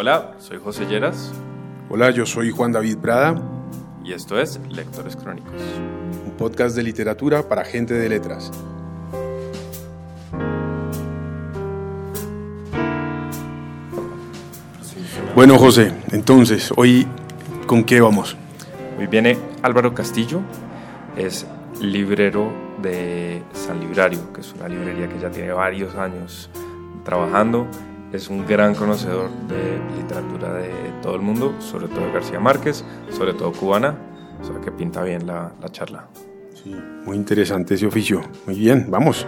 Hola, soy José Lleras. Hola, yo soy Juan David Prada. Y esto es Lectores Crónicos. Un podcast de literatura para gente de letras. Bueno, José, entonces, hoy, ¿con qué vamos? Hoy viene Álvaro Castillo, es librero de San Librario, que es una librería que ya tiene varios años trabajando. Es un gran conocedor de literatura de todo el mundo, sobre todo de García Márquez, sobre todo cubana, o sea que pinta bien la, la charla. Sí, muy interesante ese oficio. Muy bien, vamos.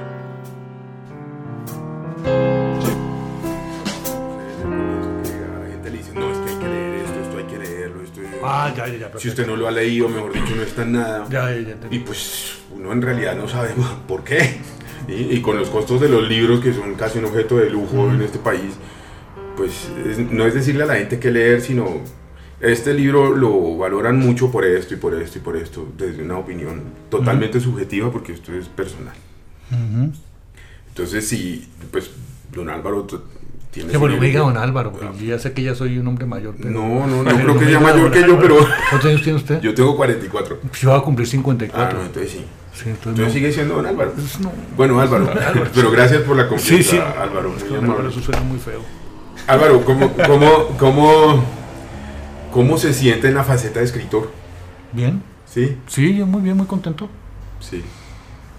Ah, ya, ya, ya, Si usted no lo ha leído, mejor dicho, no está en nada. Ya, ya, ya, entendí. Y pues uno en realidad no sabe por qué. Y, y con los costos de los libros, que son casi un objeto de lujo en este país, pues es- no es decirle a la gente qué leer, sino este libro lo valoran mucho por esto y por esto y por esto, desde una opinión totalmente subjetiva, porque esto es personal. Ujú. Entonces, sí, pues don Álvaro tiene... Sí, bueno, me diga don Álvaro, porque yo ya sé que ya soy un hombre mayor. Pero, No, no, no Pero creo que sea mayor que yo, pero ¿Cuántos años tiene usted? yo tengo 44. Yo voy a cumplir Ah, 54. no, entonces sí. Sí, entonces Entonces no. sigue siendo don Álvaro. Pues no. Bueno, Álvaro, pero gracias por la confianza, Sí, sí. Álvaro. Es que muy don Álvaro, eso suena muy feo. Álvaro, ¿cómo, cómo, cómo, ¿cómo se siente en la faceta de escritor? ¿Bien? Sí, Sí, yo muy bien, muy contento. sí.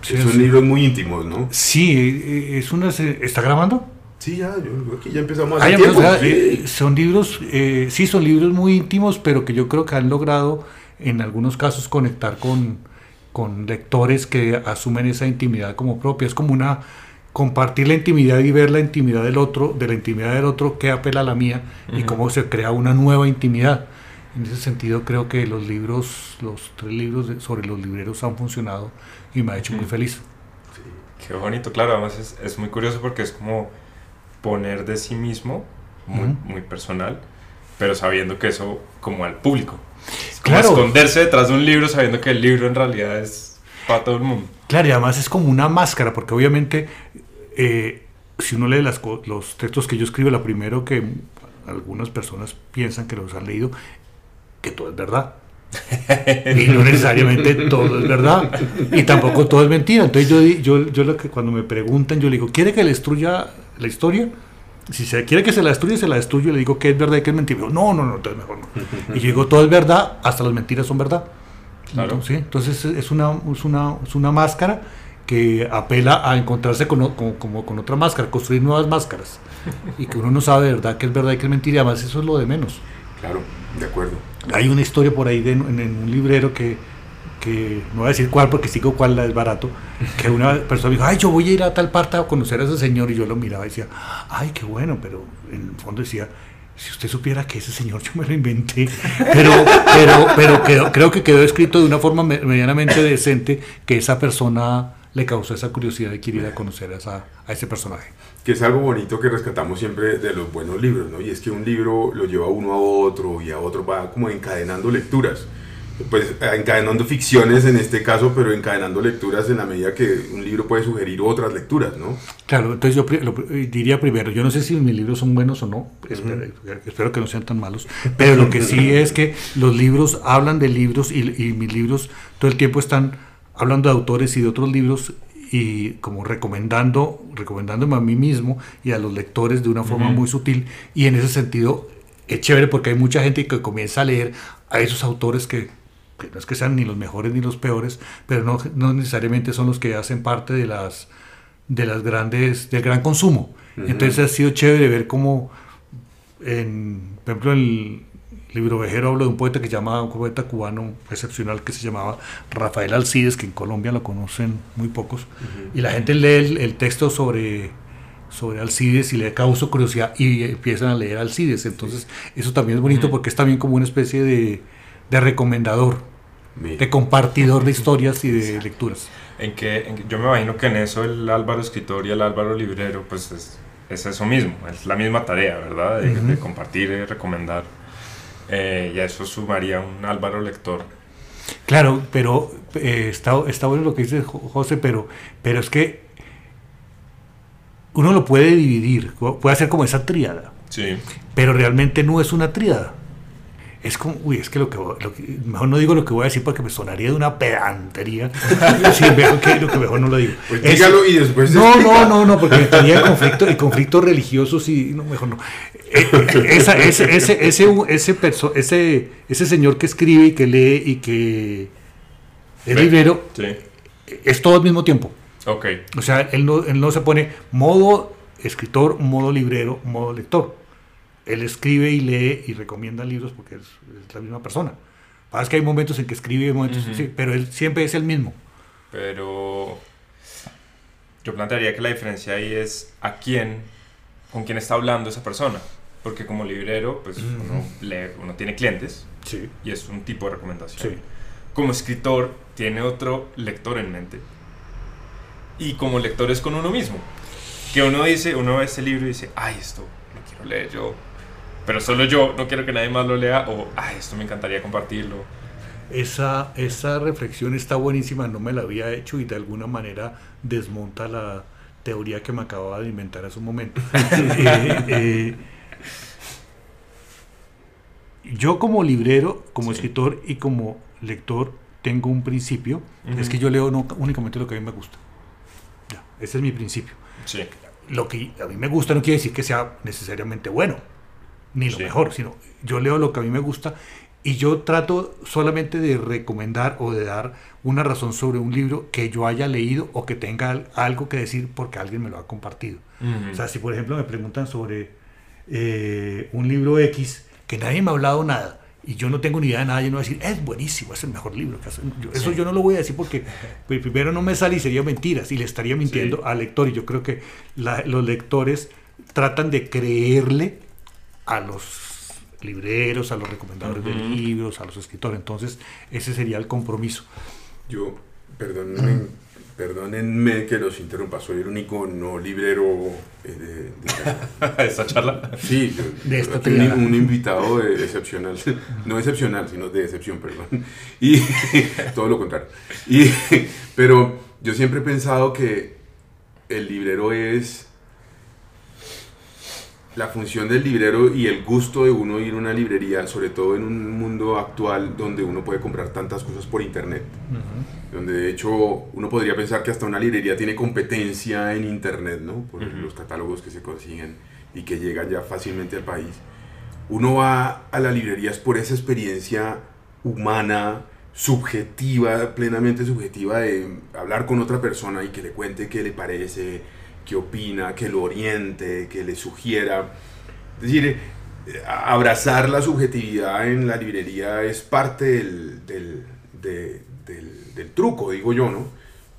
Sí, Son sí. libros muy íntimos, ¿no? Sí, eh, es una... ¿Está grabando? Sí, ya, yo que ya empezamos tiempo. pues, ah, sí. eh, son libros, eh, sí, son libros muy íntimos, pero que yo creo que han logrado en algunos casos conectar con, con lectores que asumen esa intimidad como propia. Es como una compartir la intimidad y ver la intimidad del otro, de la intimidad del otro que apela a la mía y cómo se crea una nueva intimidad. En ese sentido creo que los libros, los tres libros de- sobre los libreros han funcionado y me ha hecho muy feliz. Qué bonito, claro, además es, es muy curioso porque es como poner de sí mismo, muy, muy personal, pero sabiendo que eso como al público. Como Claro. esconderse detrás de un libro sabiendo que el libro en realidad es para todo el mundo. Claro, y además es como una máscara, porque obviamente eh, si uno lee las los textos que yo escribo, la primero que algunas personas piensan que los han leído, que todo es verdad. y no necesariamente todo es verdad. Y tampoco todo es mentira. Entonces yo, yo, yo lo que cuando me preguntan, yo le digo, ¿quiere que le destruya la historia? Si se quiere que se la destruya, se la destruyo y le digo que es verdad y que es mentira. No, no, no, entonces mejor no. Y yo digo, todo es verdad, hasta las mentiras son verdad. Claro. Entonces, ¿sí? Entonces es una, es, una, es una máscara que apela a encontrarse con, con- como con otra máscara, construir nuevas máscaras. Y que uno no sabe de verdad que es verdad y que es mentira. Y además eso es lo de menos. Claro, de acuerdo. Hay una historia por ahí de- en, en un librero que, que no voy a decir cuál porque si digo cuál es barato, que una persona dijo, ay, yo voy a ir a tal parte a conocer a ese señor y yo lo miraba y decía, ay, qué bueno, pero en el fondo decía, si usted supiera que ese señor yo me lo inventé, pero, pero, pero quedó- creo que quedó escrito de una forma me- medianamente decente que esa persona le causó esa curiosidad de querer ir a conocer a, esa- a ese personaje. Que es algo bonito que rescatamos siempre de los buenos libros, ¿no? Y es que un libro lo lleva uno a otro y a otro, va como encadenando lecturas. Pues encadenando ficciones en este caso, pero encadenando lecturas en la medida que un libro puede sugerir otras lecturas, ¿no? Claro, entonces yo lo diría primero, yo no sé si mis libros son buenos o no, espero, espero que no sean tan malos, pero lo que sí es que los libros hablan de libros y, y mis libros todo el tiempo están hablando de autores y de otros libros y como recomendando, recomendándome a mí mismo y a los lectores de una forma muy sutil y en ese sentido es chévere porque hay mucha gente que comienza a leer a esos autores que, que no es que sean ni los mejores ni los peores, pero no, no necesariamente son los que hacen parte de las de las grandes del gran consumo. Entonces ha sido chévere ver cómo en, por ejemplo, en el libro Vejero hablo de un poeta que se llama, un poeta cubano excepcional que se llamaba Rafael Alcides, que en Colombia lo conocen muy pocos, y la gente lee el, el texto sobre, sobre Alcides y le causa curiosidad y empiezan a leer Alcides. Entonces, eso también es bonito porque es también como una especie de, de recomendador, De compartidor de historias y de lecturas. En que, en yo me imagino que en eso el Álvaro escritor y el Álvaro librero, pues es, es eso mismo, es la misma tarea, ¿verdad? De, de compartir y recomendar. Eh, y a eso sumaría un Álvaro lector. Claro, pero eh, está, está bueno lo que dice Jo- José, pero, pero es que uno lo puede dividir, puede hacer como esa tríada. Sí. Pero realmente no es una tríada. Es como, uy, es que lo que, lo que- mejor no digo lo que voy a decir porque me sonaría de una pedantería. sí, mejor que lo que mejor no lo digo. Pues Es- dígalo y después no, explica. no, no, no, porque tenía el conflicto, el conflicto religioso, sí, no, mejor no. Eh, eh, esa- ese, ese, ese, ese, perso- ese, ese señor que escribe y que lee y que es librero, Sí. es todo al mismo tiempo. Ok. O sea, él no, él no se pone modo escritor, modo librero, modo lector. Él escribe y lee y recomienda libros porque es, es la misma persona. Pasa que hay momentos en que escribe y momentos Ujú. sí, pero él siempre es el mismo. Pero yo plantearía que la diferencia ahí es a quién, con quién está hablando esa persona. Porque como librero, pues uno, lee, uno tiene clientes Sí, y es un tipo de recomendación. sí. Como escritor, tiene otro lector en mente. Y como lector es con uno mismo. Que uno dice, uno ve este libro y dice, ay, esto lo quiero leer yo. Pero solo yo, no quiero que nadie más lo lea. O, ay, esto me encantaría compartirlo. Esa, esa reflexión está buenísima, no me la había hecho y de alguna manera desmonta la teoría que me acababa de inventar hace un momento. Eh, eh, yo como librero, como Sí. escritor y como lector tengo un principio, es que yo leo no, únicamente lo que a mí me gusta. Ya, ese es mi principio. Sí. Lo que a mí me gusta no quiere decir que sea necesariamente bueno, ni lo Sí. mejor, sino yo leo lo que a mí me gusta y yo trato solamente de recomendar o de dar una razón sobre un libro que yo haya leído o que tenga al- algo que decir porque alguien me lo ha compartido. O sea, si por ejemplo me preguntan sobre eh, un libro X que nadie me ha hablado nada y yo no tengo ni idea de nada, yo no voy a decir, es buenísimo, es el mejor libro. que hace-". Yo- eso Sí. yo no lo voy a decir porque pues, primero no me sale y sería mentiras y le estaría mintiendo Sí. al lector. Y yo creo que la- los lectores tratan de creerle a los libreros, a los recomendadores de libros, a los escritores. Entonces, ese sería el compromiso. Yo, perdónenme, perdónenme que los interrumpa, soy el único no librero eh, de, de- Esta charla. Sí, yo- De esta un, un invitado de- excepcional, no excepcional, sino de excepción, perdón. Y todo lo contrario. Y, pero yo siempre he pensado que el librero es la función del librero y el gusto de uno ir a una librería, sobre todo en un mundo actual donde uno puede comprar tantas cosas por internet donde de hecho uno podría pensar que hasta una librería tiene competencia en internet, ¿no? Por los catálogos que se consiguen y que llegan ya fácilmente al país. Uno va a las librerías por esa experiencia humana, subjetiva, plenamente subjetiva de hablar con otra persona y que le cuente qué le parece, qué opina, que lo oriente, que le sugiera. Es decir, abrazar la subjetividad en la librería es parte del, del, de- del- del truco, digo yo, ¿no?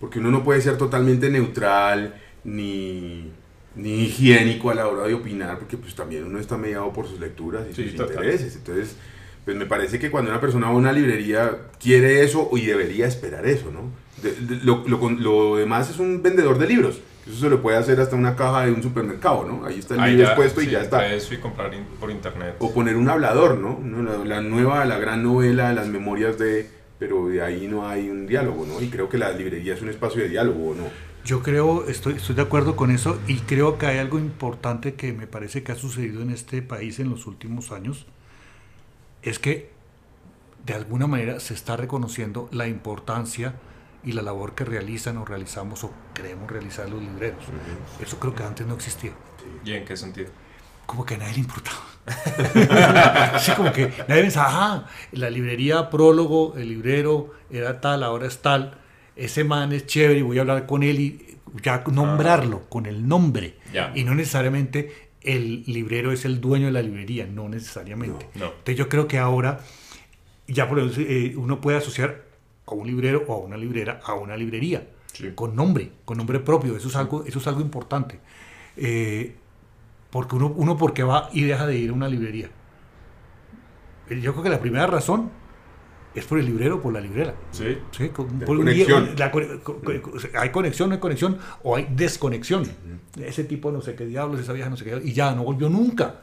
Porque uno no puede ser totalmente neutral ni, ni higiénico a la hora de opinar, porque pues también uno está mediado por sus lecturas y Sí, sus total. intereses. Entonces, pues me parece que cuando una persona va a una librería quiere eso y debería esperar eso, ¿no? De- de- lo, lo lo demás es un vendedor de libros. Eso se lo puede hacer hasta una caja de un supermercado, ¿no? Ahí está el libro expuesto y sí, ya está. Eso y comprar in- por internet. O poner un hablador, ¿no? ¿no? La, la nueva, la gran novela, las memorias de... Pero de ahí no hay un diálogo, ¿no? Y creo que la librería es un espacio de diálogo, ¿no? Yo creo, estoy, estoy de acuerdo con eso y creo que hay algo importante que me parece que ha sucedido en este país en los últimos años, es que de alguna manera se está reconociendo la importancia y la labor que realizan o realizamos o queremos realizar los libreros. Eso creo que antes no existía. ¿Y en qué sentido? Como que a nadie le importaba. sí, como que nadie pensaba, ajá, la librería prólogo, el librero era tal, ahora es tal, ese man es chévere y voy a hablar con él y ya nombrarlo con el nombre. Ya. Y no necesariamente el librero es el dueño de la librería, no necesariamente. No. Entonces yo creo que ahora ya por eso, eh, uno puede asociar a un librero o a una librera a una librería Sí. con nombre, con nombre propio. Eso es algo, eso es algo importante. Eh, porque uno, uno porque va y deja de ir a una librería. Eh, Yo creo que la primera razón es por el librero o por la librera. Sí. ¿sí? Con- por conexión. día- la hay conexión, no hay conexión, o hay desconexión. Ese tipo no sé qué diablos, esa vieja no sé qué, y ya no volvió nunca.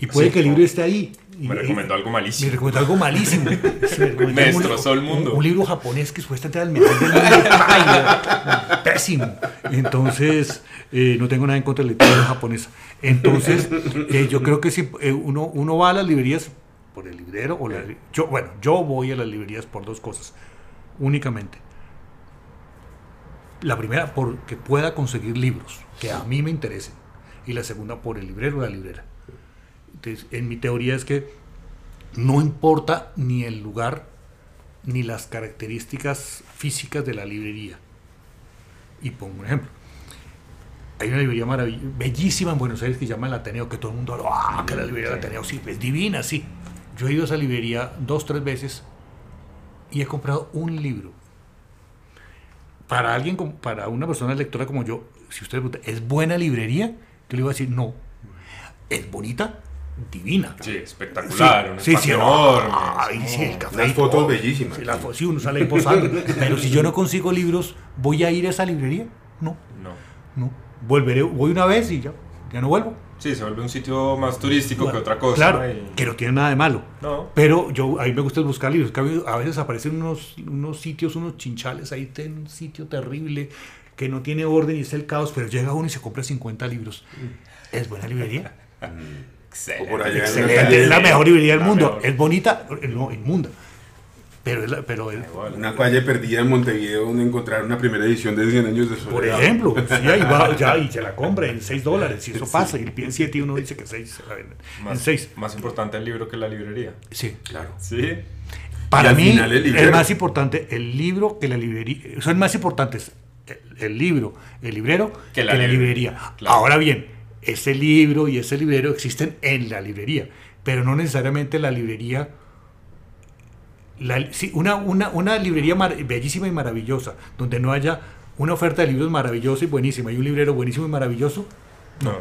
Y puede Sí. que el libro esté ahí. Me recomendó algo Me malísimo. recomendó algo malísimo. Me Me destrozó el mundo. Un, un libro japonés que supuestamente era el mejor del mundo. Pésimo. Entonces, eh, no tengo nada en contra de la literatura japonesa. Entonces, eh, yo creo que si eh, uno, uno va a las librerías por el librero, o la- yo, bueno, yo voy a las librerías por dos cosas, únicamente. La primera, porque pueda conseguir libros que a mí me interesen. Y la segunda, por el librero o la librera. En mi teoría es que no importa ni el lugar ni las características físicas de la librería. Y pongo un ejemplo. Hay una librería maravillosa, bellísima en Buenos Aires que se llama el Ateneo, que todo el mundo habla, ah, que la librería del Ateneo, sí, es divina, sí. Yo he ido a esa librería dos, tres veces y he comprado un libro. Para alguien, para una persona lectora como yo, si usted pregunta, ¿es buena librería? Yo le iba a decir, no. ¿Es bonita? Divina. Sí, espectacular. Sí, sí, enorme. ay, sí, el café. Y fotos bellísimas. Sí, la fo- sí, uno sale posando. Pero si yo no consigo libros, ¿voy a ir a esa librería? No, No. no. Volveré, voy una vez y ya, ya no vuelvo. Sí, se vuelve un sitio más turístico que otra cosa. Claro, y- que no tiene nada de malo. No. Pero yo, a mí me gusta buscar libros. a veces- aparecen unos, unos sitios, unos chinchales ahí en un sitio terrible que no tiene orden y es el caos, pero llega uno y se compra 50 libros. ¿Es buena librería? Excelente. O por allá en una Excelente, calle- es la mejor librería del La mundo. mejor. Es bonita, no, inmunda. Pero es la- pero. Una calle perdida en Montevideo donde encontrar una primera edición de 100 años de soledad. por ejemplo, sí, ahí va, ya, y se la compra en 6 dólares, si eso pasa, y le piden 7 y uno dice que 6 se la venden. En Más, 6. más importante el libro que la librería. Sí. Claro. Sí. Para mí el es más importante el libro que la librería. Son más importantes el, el libro, el librero que la, librería. Claro. Ahora bien, ese libro y ese librero existen en la librería, pero no necesariamente la librería. la- sí, una, una, una librería bellísima y maravillosa, donde no haya una oferta de libros maravillosa y buenísima y un librero buenísimo y maravilloso, No.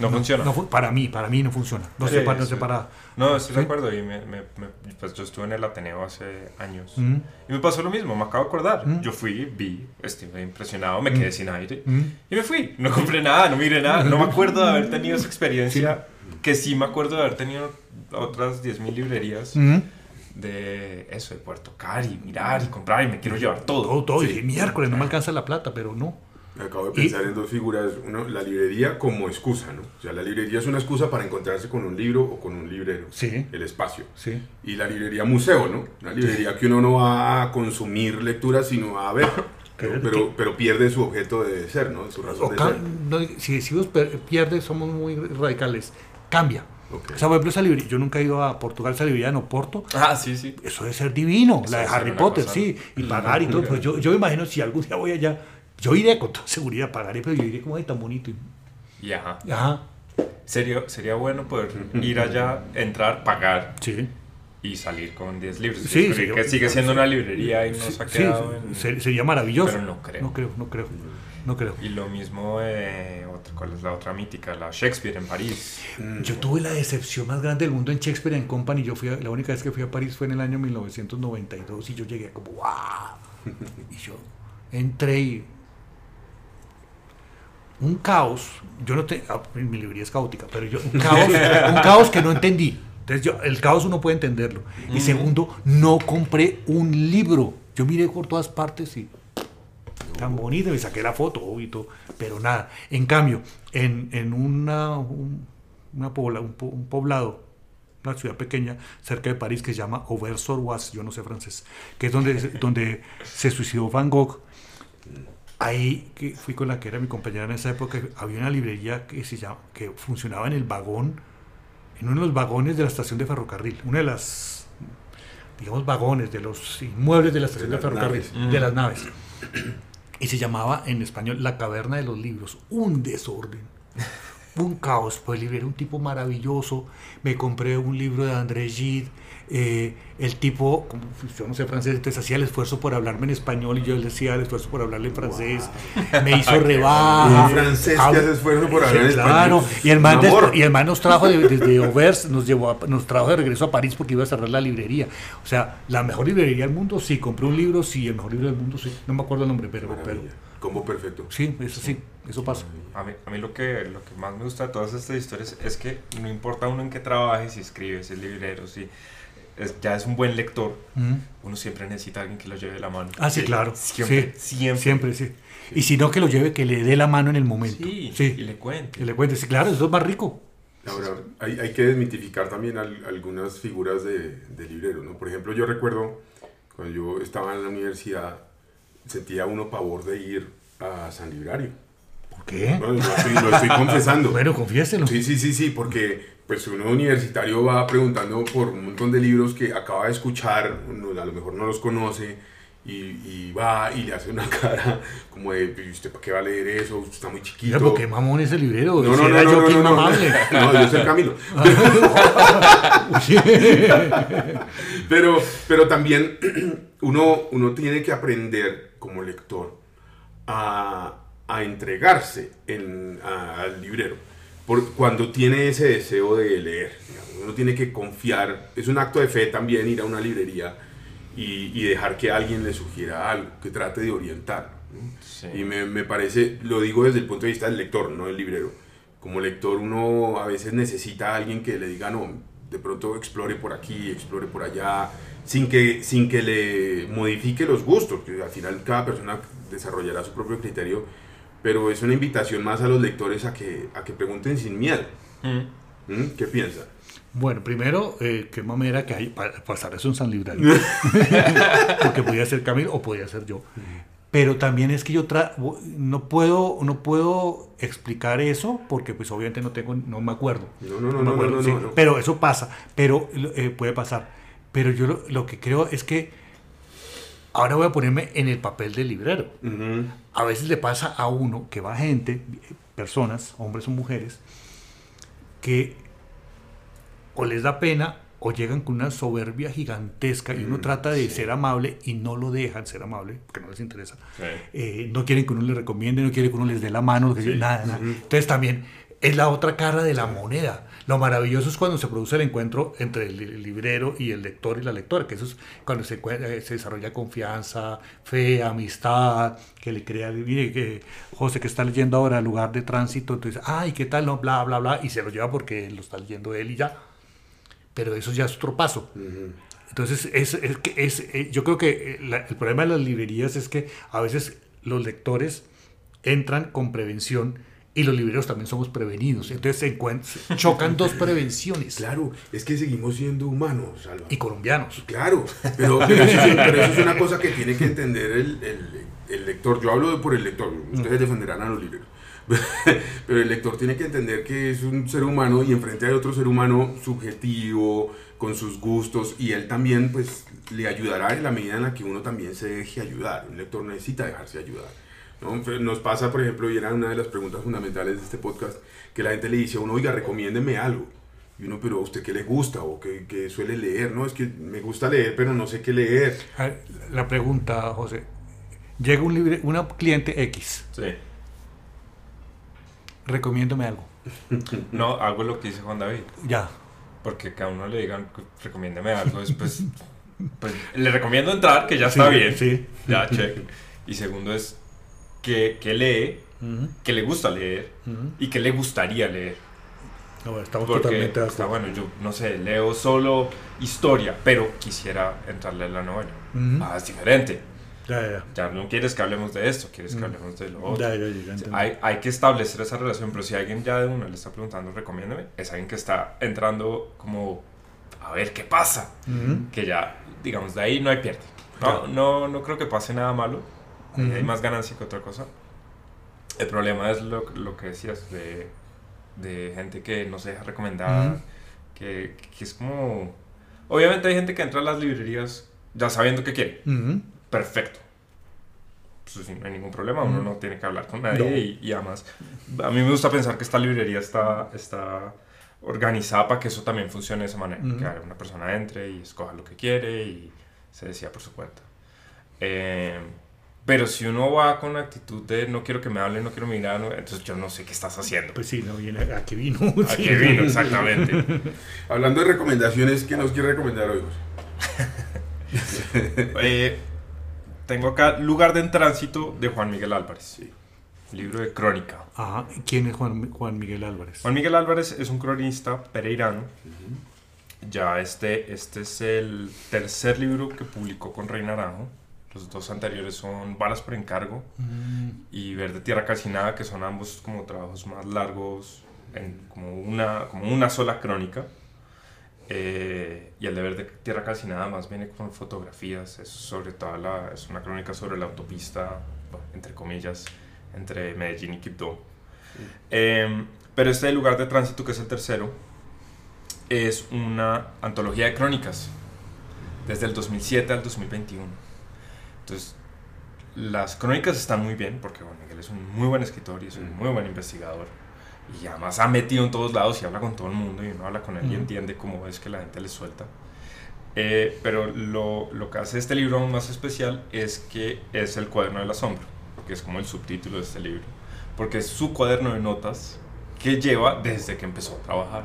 No, funciona. no para mí, para mí no funciona. No Sí, sé para, no sí. sé para. No, estoy de ¿Sí? acuerdo. Y me, me- me- pues yo estuve en el Ateneo hace años. Mm, Y me pasó lo mismo, me acabo de acordar. Mm. Yo fui, vi, estuve impresionado, me quedé sin aire. mm. Y me fui. No compré nada, no miré nada. No me acuerdo de haber tenido esa experiencia. Que sí me acuerdo de haber tenido otras 10.000 librerías. Mm. De eso, de poder tocar y mirar y comprar. Y me quiero llevar todo. Todo, todo. Sí. Y dije, miércoles, no me alcanza la plata, pero no. Acabo de Y- pensar en dos figuras. Uno, la librería como excusa, ¿no? O sea, la librería es una excusa para encontrarse con un libro o con un librero. Sí. El espacio. Sí. Y la librería museo, ¿no? Una librería que uno no va a consumir lectura, sino a ver. Pero, pero, pero pierde su objeto de ser, ¿no? Su razón O de ser. no, si decimos pierde, somos muy radicales. Cambia. Ok. O sea, por ejemplo, esa librería, yo nunca he ido a Portugal, esa librería en Oporto. Ah, sí, sí. Eso debe ser divino, Eso la de Harry Potter, cosa- sí, y pagar y todo. Pues yo, yo me imagino si algún día voy allá, yo iré con toda seguridad, pagaré, pero yo iré como, ay, tan bonito. y- Y ajá. Ajá, Sería, sería bueno poder ir allá, entrar, pagar sí. y salir con 10 libros. Sí, sí, que sigue siendo una librería y Sí, nos ha sí, quedado sí, en- ser- sería maravilloso. Pero no creo. No creo, no creo. No creo. Y lo mismo, eh, otra, ¿cuál es la otra mítica? La Shakespeare en París. Mm. Yo tuve la decepción más grande del mundo en Shakespeare and Company. Yo fui a- la única vez que fui a París fue en el año 1992 y yo llegué como ¡wow! Y yo entré y un caos. Yo no te, ah, mi librería es caótica, pero yo un caos, un caos que no entendí. Entonces yo, el caos uno puede entenderlo. Y segundo, no compré un libro. Yo miré por todas partes y tan bonito, me saqué la foto y todo, pero nada. En cambio, en, en una, un, una pobla- un, po- un poblado, una ciudad pequeña cerca de París que se llama Auvers-sur-Oise, yo no sé francés, que es donde, donde se suicidó Van Gogh. Ahí que fui con la que era mi compañera en esa época, había una librería que se llama, que funcionaba en el vagón, en uno de los vagones de la estación de ferrocarril, una de las digamos vagones de los inmuebles de la estación de, ferrocarril, naves. de las naves. Y se llamaba en español La Caverna de los Libros. Un desorden. Un caos. Pues era un tipo maravilloso. Me compré un libro de André Gide. Eh, el tipo, como yo no sé francés, entonces hacía el esfuerzo por hablarme en español y yo le decía el esfuerzo por hablarle en francés. Me hizo rebaja. Un francés que hace esfuerzo por hablar en Claro, español. y el man, y el man nos trajo de- desde Auvers, nos llevó a- nos trajo de regreso a París porque iba a cerrar la librería. O sea, la mejor librería del mundo, sí, compré un libro, sí, el mejor libro del mundo, sí. No me acuerdo el nombre, pero, pero. Combo perfecto. Sí, eso sí, eso pasa. A mí, a mí lo, que, lo que más me gusta de todas estas historias es que no importa uno en qué trabaje, si escribe, si es librero, si es- ya es un buen lector, Ujú. uno siempre necesita a alguien que lo lleve de la mano. Ah, sí, claro. Siempre, Sí, siempre. Siempre, sí. Y si no, que lo lleve, que le dé la mano en el momento. Sí, Sí. y le cuente. Que le cuente, sí, claro, eso es más rico. Ahora, hay, hay que desmitificar también al- algunas figuras de, de librero, ¿no? Por ejemplo, yo recuerdo cuando yo estaba en la universidad, sentía uno pavor de ir a San Librario. ¿Por qué? Bueno, lo, estoy, lo estoy confesando. Bueno, confiéselo. Sí, sí, sí, sí, porque pues uno universitario va preguntando por un montón de libros que acaba de escuchar, a lo mejor no los conoce, y, y va y le hace una cara como de, "¿Y ¿usted para qué va a leer eso? Usted está muy chiquito. ¿por qué mamón ese librero? No, no, no, no, yo no, no, no. yo soy el camino. Pero, pero también uno, uno tiene que aprender como lector a, a entregarse en- a- al librero. Por, cuando tiene ese deseo de leer, digamos. uno tiene que confiar. Es un acto de fe también ir a una librería y, y dejar que alguien le sugiera algo, que trate de orientar. ¿no? Sí. Y me, me parece, lo digo desde el punto de vista del lector, no del librero. Como lector uno a veces necesita a alguien que le diga, no, de pronto explore por aquí, explore por allá, sin que, sin que le modifique los gustos, que al final cada persona desarrollará su propio criterio, pero es una invitación más a los lectores a que, a que pregunten sin miedo. Mm. ¿Mm? ¿Qué piensan? Bueno, primero, eh, qué mamera que hay para pasar eso en San Librario. Porque podía ser Camilo o podía ser yo. Pero también es que yo tra- no puedo no puedo explicar eso porque pues obviamente no tengo no me acuerdo. No, no, no, me no, acuerdo, no, no, sí. no. Pero eso pasa, pero eh, puede pasar. Pero yo lo, lo que creo es que ahora voy a ponerme en el papel del librero. A veces le pasa a uno que va gente, personas, hombres o mujeres, que o les da pena o llegan con una soberbia gigantesca y uno Mm, trata de sí. ser amable y no lo dejan ser amable porque no les interesa. Sí. Eh, no quieren que uno les recomiende, no quieren que uno les dé la mano, nada, nada. Entonces también es la otra cara de la moneda. Lo maravilloso es cuando se produce el encuentro entre el li- librero y el lector y la lectora, que eso es cuando se, eh, se desarrolla confianza, fe, amistad, que le crea, mire, que José que está leyendo ahora el lugar de tránsito, entonces, ay, ¿qué tal? No, bla, bla, bla, y se lo lleva porque lo está leyendo él y ya. Pero eso ya es otro paso. Entonces, es, es es, eh, yo creo que eh, la- el problema de las librerías es que a veces los lectores entran con prevención y los libreros también somos prevenidos. Entonces se chocan dos prevenciones. Claro, es que seguimos siendo humanos, Álvaro. Y colombianos. Claro, pero, pero eso, es, pero eso es una cosa que tiene que entender el, el- el lector. Yo hablo de por el lector, ustedes defenderán a los libreros. Pero el lector tiene que entender que es un ser humano y enfrente hay otro ser humano subjetivo, con sus gustos, y él también pues le ayudará en la medida en la que uno también se deje ayudar. Un lector necesita dejarse ayudar. ¿No? Nos pasa, por ejemplo, y era una de las preguntas fundamentales de este podcast, que la gente le dice a uno, oiga, recomiéndeme algo. Y uno, pero a usted qué le gusta o qué, qué suele leer, ¿no? Es que me gusta leer, pero no sé qué leer. A ver, La pregunta, José. Llega un libre, una cliente X, Sí. recomiéndome algo. No, hago lo que dice Juan David. Ya. Porque que a uno le digan, recomiéndeme algo, después, pues le recomiendo entrar, que ya está Sí, bien. Sí. Ya, check. Y segundo es que, que lee, Ujú, que le gusta leer ujú. y que le gustaría leer. No, estamos Porque totalmente de está bueno, yo no sé, leo solo historia, pero quisiera entrarle a la novela. Ujú. Ah, es diferente. Ya, ya, Ya no quieres que hablemos de esto, quieres que hablemos de lo otro. ya. Hay, hay que establecer esa relación, pero si alguien ya de una le está preguntando, recomiéndame, es alguien que está entrando como a ver qué pasa. Que ya, digamos, de ahí no hay pierde. No, no, no creo que pase nada malo. Ahí Hay Ujú. más ganancia que otra cosa. El problema es lo, lo que decías de, de gente que no se deja recomendar, Ujú. que, que es como... Obviamente hay gente que entra a las librerías ya sabiendo qué quiere. Ujú. Perfecto. Pues no hay ningún problema, uno no tiene que hablar con nadie No. y, y además a mí me gusta pensar que esta librería está, está organizada para que eso también funcione de esa manera, que una persona entre y escoja lo que quiere y se decida por su cuenta. Eh, pero si uno va con la actitud de no quiero que me hablen, no quiero mirar, no- entonces yo no sé qué estás haciendo. Pues sí, no viene a qué vino. ¿A Sí. qué vino exactamente? Hablando de recomendaciones, ¿qué nos quiere recomendar hoy? Eh, tengo acá Lugar de Tránsito de Juan Miguel Álvarez. Sí. Libro de crónica. Ajá. ¿Quién es Juan, Juan Miguel Álvarez? Juan Miguel Álvarez es un cronista pereirano. Ya este, este es el tercer libro que publicó con Rey Naranjo. Los dos anteriores son Balas por encargo Mm, y Verde Tierra Calcinada, que son ambos como trabajos más largos, en como, una, como una sola crónica. Eh, y el de Verde Tierra Calcinada más viene con fotografías, es sobre toda la, es una crónica sobre la autopista, bueno, entre comillas, entre Medellín y Quibdó. Eh, pero este lugar de tránsito, que es el tercero, es una antología de crónicas, desde el 2007 al 2021. Entonces, las crónicas están muy bien, porque Juan Miguel es un muy buen escritor y es un muy buen investigador. Y además ha metido en todos lados y habla con todo el mundo y uno habla con él y Ujú. entiende cómo es que la gente le suelta. Eh, pero lo, lo que hace este libro aún más especial es que es el cuaderno del asombro, que es como el subtítulo de este libro, porque es su cuaderno de notas que lleva desde que empezó a trabajar.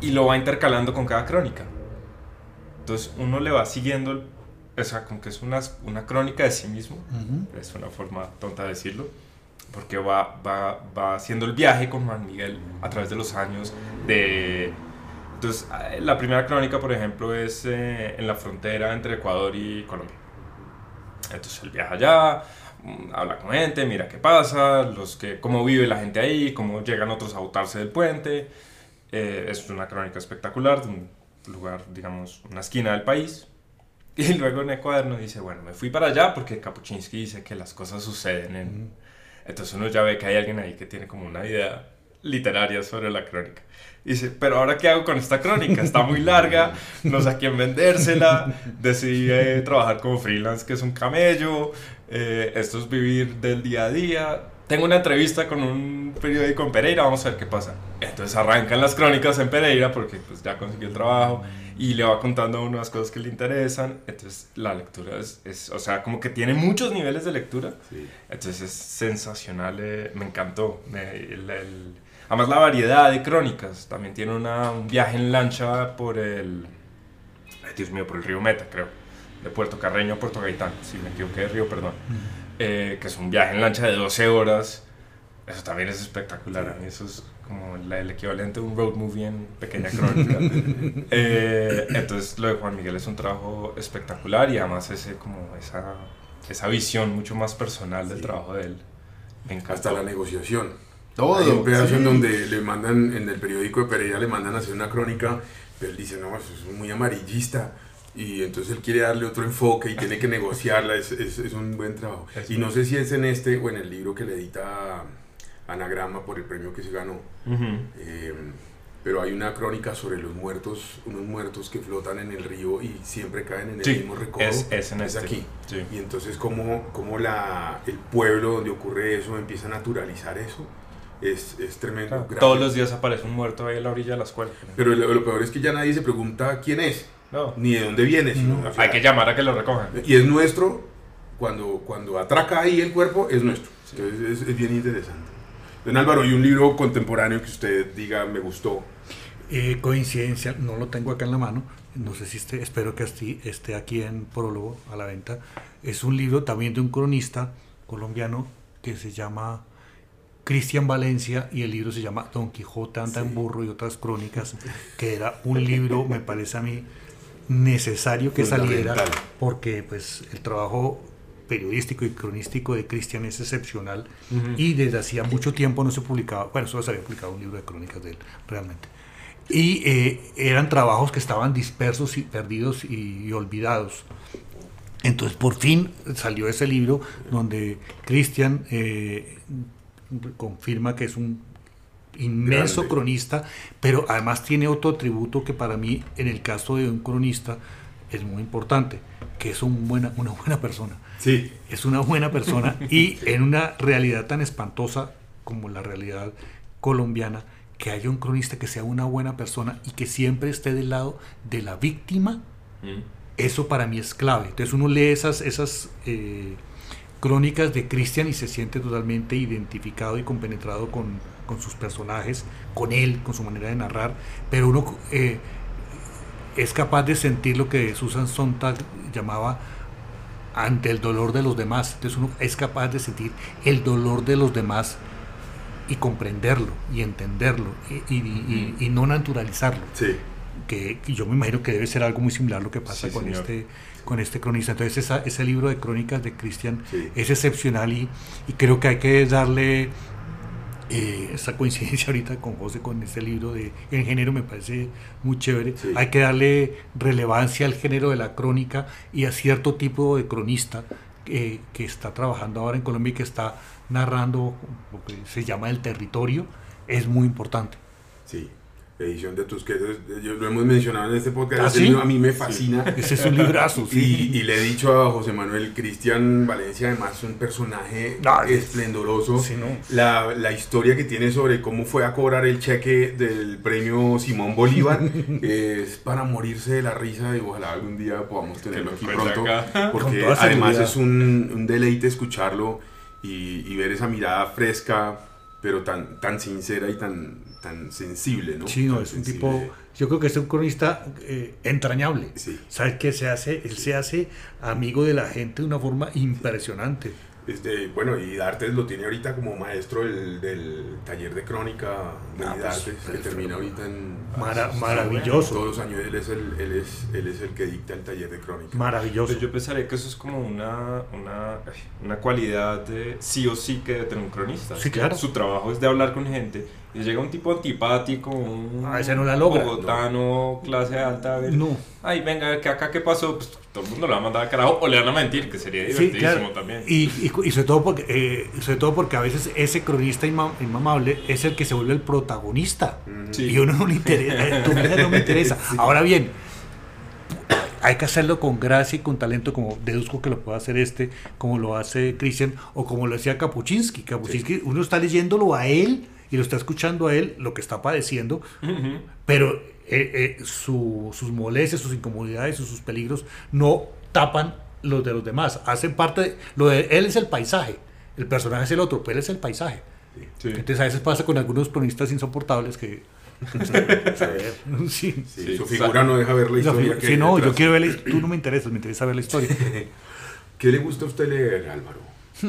Y lo va intercalando con cada crónica. Entonces uno le va siguiendo, el- o sea, como que es una, una crónica de sí mismo, ujú. es una forma tonta de decirlo, porque va, va, va haciendo el viaje con Juan Miguel a través de los años de... Entonces, eh, la primera crónica, por ejemplo, es eh, en la frontera entre Ecuador y Colombia. Entonces, él viaja allá, mm, habla con gente, mira qué pasa, los que, cómo vive la gente ahí, cómo llegan otros a botarse del puente. Eh, es una crónica espectacular de un lugar, digamos, una esquina del país. Y luego en el cuaderno dice, bueno, me fui para allá porque Kapuczynski dice que las cosas suceden en... Entonces uno ya ve que hay alguien ahí que tiene como una idea literaria sobre la crónica. Y dice, pero ahora qué hago con esta crónica? Está muy larga, no sé a quién vendérsela, decidí eh, trabajar como freelance, que es un camello, eh, esto es vivir del día a día. Tengo una entrevista con un periódico en Pereira, vamos a ver qué pasa. Entonces arrancan las crónicas en Pereira porque pues ya consiguió el trabajo y le va contando unas cosas que le interesan. Entonces la lectura es, es o sea, como que tiene muchos niveles de lectura. Sí. Entonces es sensacional, eh, me encantó. Me- el- el- además la variedad de crónicas, también tiene una- un viaje en lancha por el, ay, Dios mío, por el río Meta, creo, de Puerto Carreño a Puerto Gaitán, si me equivoqué de río, perdón, Eh, que es un viaje en lancha de 12 horas. Eso también es espectacular, a mí eso es como la- el equivalente de un road movie en pequeña crónica. Eh, entonces lo de Juan Miguel es un trabajo espectacular y además ese, como esa, esa visión mucho más personal del Sí. trabajo de él. Me encanta. Hasta la negociación. Todo, Hay un pedazo sí. en donde le mandan, en el periódico de Pereira le mandan a hacer una crónica, pero él dice, no, eso es muy amarillista. Y entonces él quiere darle otro enfoque y tiene que negociarla, es, es, es un buen trabajo. Es y no sé si es en este o en el libro que le edita Anagrama por el premio que se ganó. Ujú. Eh, pero hay una crónica sobre los muertos, unos muertos que flotan en el río y siempre caen en el Sí, mismo recodo. es, es en este. aquí. Sí. Y entonces cómo, cómo la, el pueblo donde ocurre eso empieza a naturalizar eso. Es, es tremendo. Claro. Todos los días aparece un muerto ahí a la orilla de la escuela. Pero lo, lo peor es que ya nadie se pregunta quién es, No, ni de dónde viene. Sino, o sea, hay que llamar a que lo recojan. Y es nuestro, cuando, cuando atraca ahí el cuerpo, es nuestro. Entonces es, es bien interesante. Don Álvaro, ¿y un libro contemporáneo que usted diga me gustó? Eh, coincidencia, no lo tengo acá en la mano, no sé si esté, espero que esté aquí en prólogo a la venta. Es un libro también de un cronista colombiano que se llama Cristian Valencia y el libro se llama Don Quijote anda en burro y otras crónicas, que era un libro, me parece a mí, necesario que saliera porque pues el trabajo periodístico y cronístico de Cristian es excepcional y desde hacía mucho tiempo no se publicaba, bueno, solo se había publicado un libro de crónicas de él, realmente. Y eh, eran trabajos que estaban dispersos y perdidos y, y olvidados. Entonces, por fin salió ese libro donde Cristian eh, confirma que es un inmenso Grande. cronista, pero además tiene otro atributo que para mí, en el caso de un cronista, es muy importante, que es un buena, una buena persona Sí. es una buena persona y en una realidad tan espantosa como la realidad colombiana, que haya un cronista que sea una buena persona y que siempre esté del lado de la víctima, Mm. eso para mí es clave. Entonces uno lee esas, esas eh, crónicas de Cristian y se siente totalmente identificado y compenetrado con, con sus personajes, con él, con su manera de narrar, pero uno eh, es capaz de sentir lo que Susan Sontag llamaba ante el dolor de los demás. Entonces uno es capaz de sentir el dolor de los demás y comprenderlo y entenderlo y, y- y- y no naturalizarlo. Sí. Que, que yo me imagino que debe ser algo muy similar lo que pasa Sí, con, señor. este, con este cronista. Entonces esa- ese libro de crónicas de Cristian Sí. es excepcional y, y creo que hay que darle eh, esa coincidencia ahorita con José con este libro de El género me parece muy chévere. Sí. Hay que darle relevancia al género de la crónica y a cierto tipo de cronista eh, que está trabajando ahora en Colombia y que está narrando lo que se llama el territorio. Es muy importante. Sí. Edición de Tusquetos, yo lo hemos mencionado en este podcast, ¿Ah, sí? a mí me fascina. Ese es un librazo, sí. Y, y le he dicho a José Manuel Cristian Valencia, además, un personaje esplendoroso. sí, no. la, la historia que tiene sobre cómo fue a cobrar el cheque del premio Simón Bolívar es para morirse de la risa y ojalá algún día podamos tenerlo lo aquí pronto. acá. Porque además es un, un deleite escucharlo y, y ver esa mirada fresca, pero tan, tan sincera y tan, tan sensible, ¿no? Sí, no, Tan es un sensible. tipo, yo creo que es un cronista eh, entrañable. Sí. ¿Sabes qué se hace? Él se hace amigo de la gente de una forma impresionante. Este, bueno, y Dartes lo tiene ahorita como maestro del, del taller de crónica de Ah, pues, Dartes, que termina ahorita en... Mara- Sí, maravilloso. Todos los años él es, el, él, es, él es el que dicta el taller de crónica. Maravilloso. Pues yo pensaría que eso es como una, una, una cualidad de sí o sí que debe tener un cronista. Sí, claro. Su trabajo es de hablar con gente y llega un tipo antipático, un Ah, ese no la logra. bogotano, clase alta, a ver, No. ay, venga, ¿qué acá qué pasó? Pues todo el mundo le va a mandar a carajo o le van a mentir, que sería Sí, divertidísimo claro. también. Y, y, y sobre, todo porque, eh, sobre todo porque a veces ese cronista inma- inmamable es el que se vuelve el protagonista. Sí. Y a uno no le interesa, eh, tu vida no me interesa. Ahora bien, hay que hacerlo con gracia y con talento, como deduzco que lo puede hacer este, como lo hace Christian, o como lo hacía Kapuczynski. Kapuczynski, uno está leyéndolo a él y lo está escuchando a él, lo que está padeciendo, pero eh, eh, su- sus molestias, sus incomodidades, sus, sus peligros no tapan los de los demás. Hacen parte de, lo de él es el paisaje, el personaje es el otro, pero él es el paisaje. Sí. Entonces a veces pasa con algunos cronistas insoportables que... sí. Sí, Sí, su figura no deja ver la historia. sí, no, yo quiero ver la Tú no me interesas, me interesa ver la historia. ¿Qué le gusta a usted leer, Álvaro?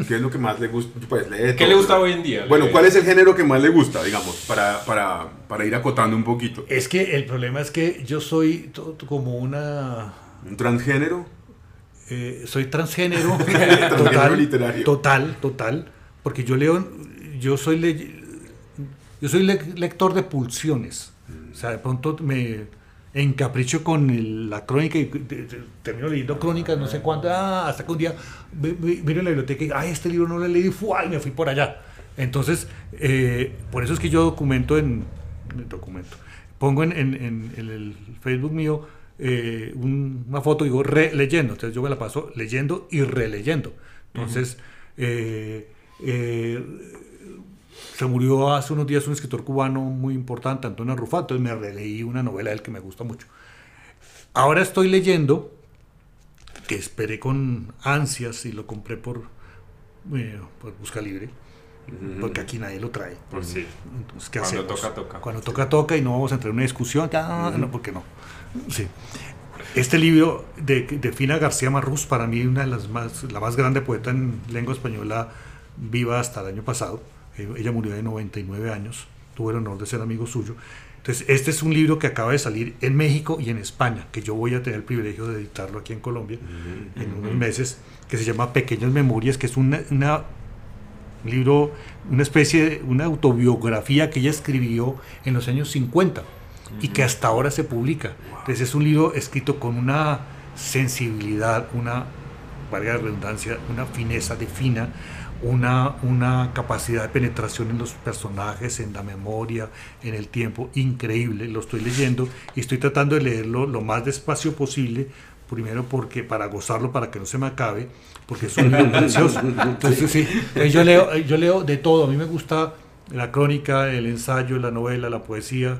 ¿Qué es lo que más le gusta? Pues, lee ¿Qué todo, le gusta hoy en día? Bueno, ¿cuál es el género que más le gusta, digamos, para, para, para ir acotando un poquito? Es que el problema es que yo soy como una... ¿Un transgénero? eh, soy transgénero Transgénero total, literario. total, total, porque yo leo, yo soy, le- yo soy le- lector de pulsiones. O sea, de pronto me encapricho con el- la crónica y termino leyendo crónicas, no sé cuánto, ah, hasta que un día miro en la biblioteca y, ay, este libro no lo he leído, ¡fua! y me fui por allá. Entonces, eh, por eso es que yo documento en, en- documento, pongo en, en- en- en el Facebook mío eh, un- una foto, digo, releyendo, entonces yo me la paso leyendo y releyendo. Entonces, eh, se murió hace unos días un escritor cubano muy importante, Antonio Rufato, entonces me releí una novela de él que me gusta mucho. Ahora estoy leyendo, que esperé con ansias y lo compré por, eh, por Busca Libre, porque aquí nadie lo trae. Pues sí. Entonces, ¿qué Cuando hacemos? toca, toca. Cuando toca, toca y no vamos a entrar en una discusión. Ah, No, ¿por qué no? Sí. Este libro de, de Fina García Marrús, para mí una de las más, la más grande poeta en lengua española viva hasta el año pasado. Eh, Ella murió de 99 años. Tuve el honor de ser amigo suyo. Entonces, este es un libro que acaba de salir en México y en España, que yo voy a tener el privilegio de editarlo aquí en Colombia en unos meses, que se llama Pequeñas Memorias, que es una, una un libro, una especie de una autobiografía que ella escribió en los años 50 y que hasta ahora se publica. Entonces es un libro escrito con una sensibilidad, una, valga la redundancia, una fineza de fina, una, una capacidad de penetración en los personajes, en la memoria, en el tiempo, increíble. Lo estoy leyendo y estoy tratando de leerlo lo más despacio posible, primero porque para gozarlo, para que no se me acabe, porque es un libro precioso. Entonces, sí, yo, leo, yo leo de todo. A mí me gusta la crónica, el ensayo, la novela, la poesía.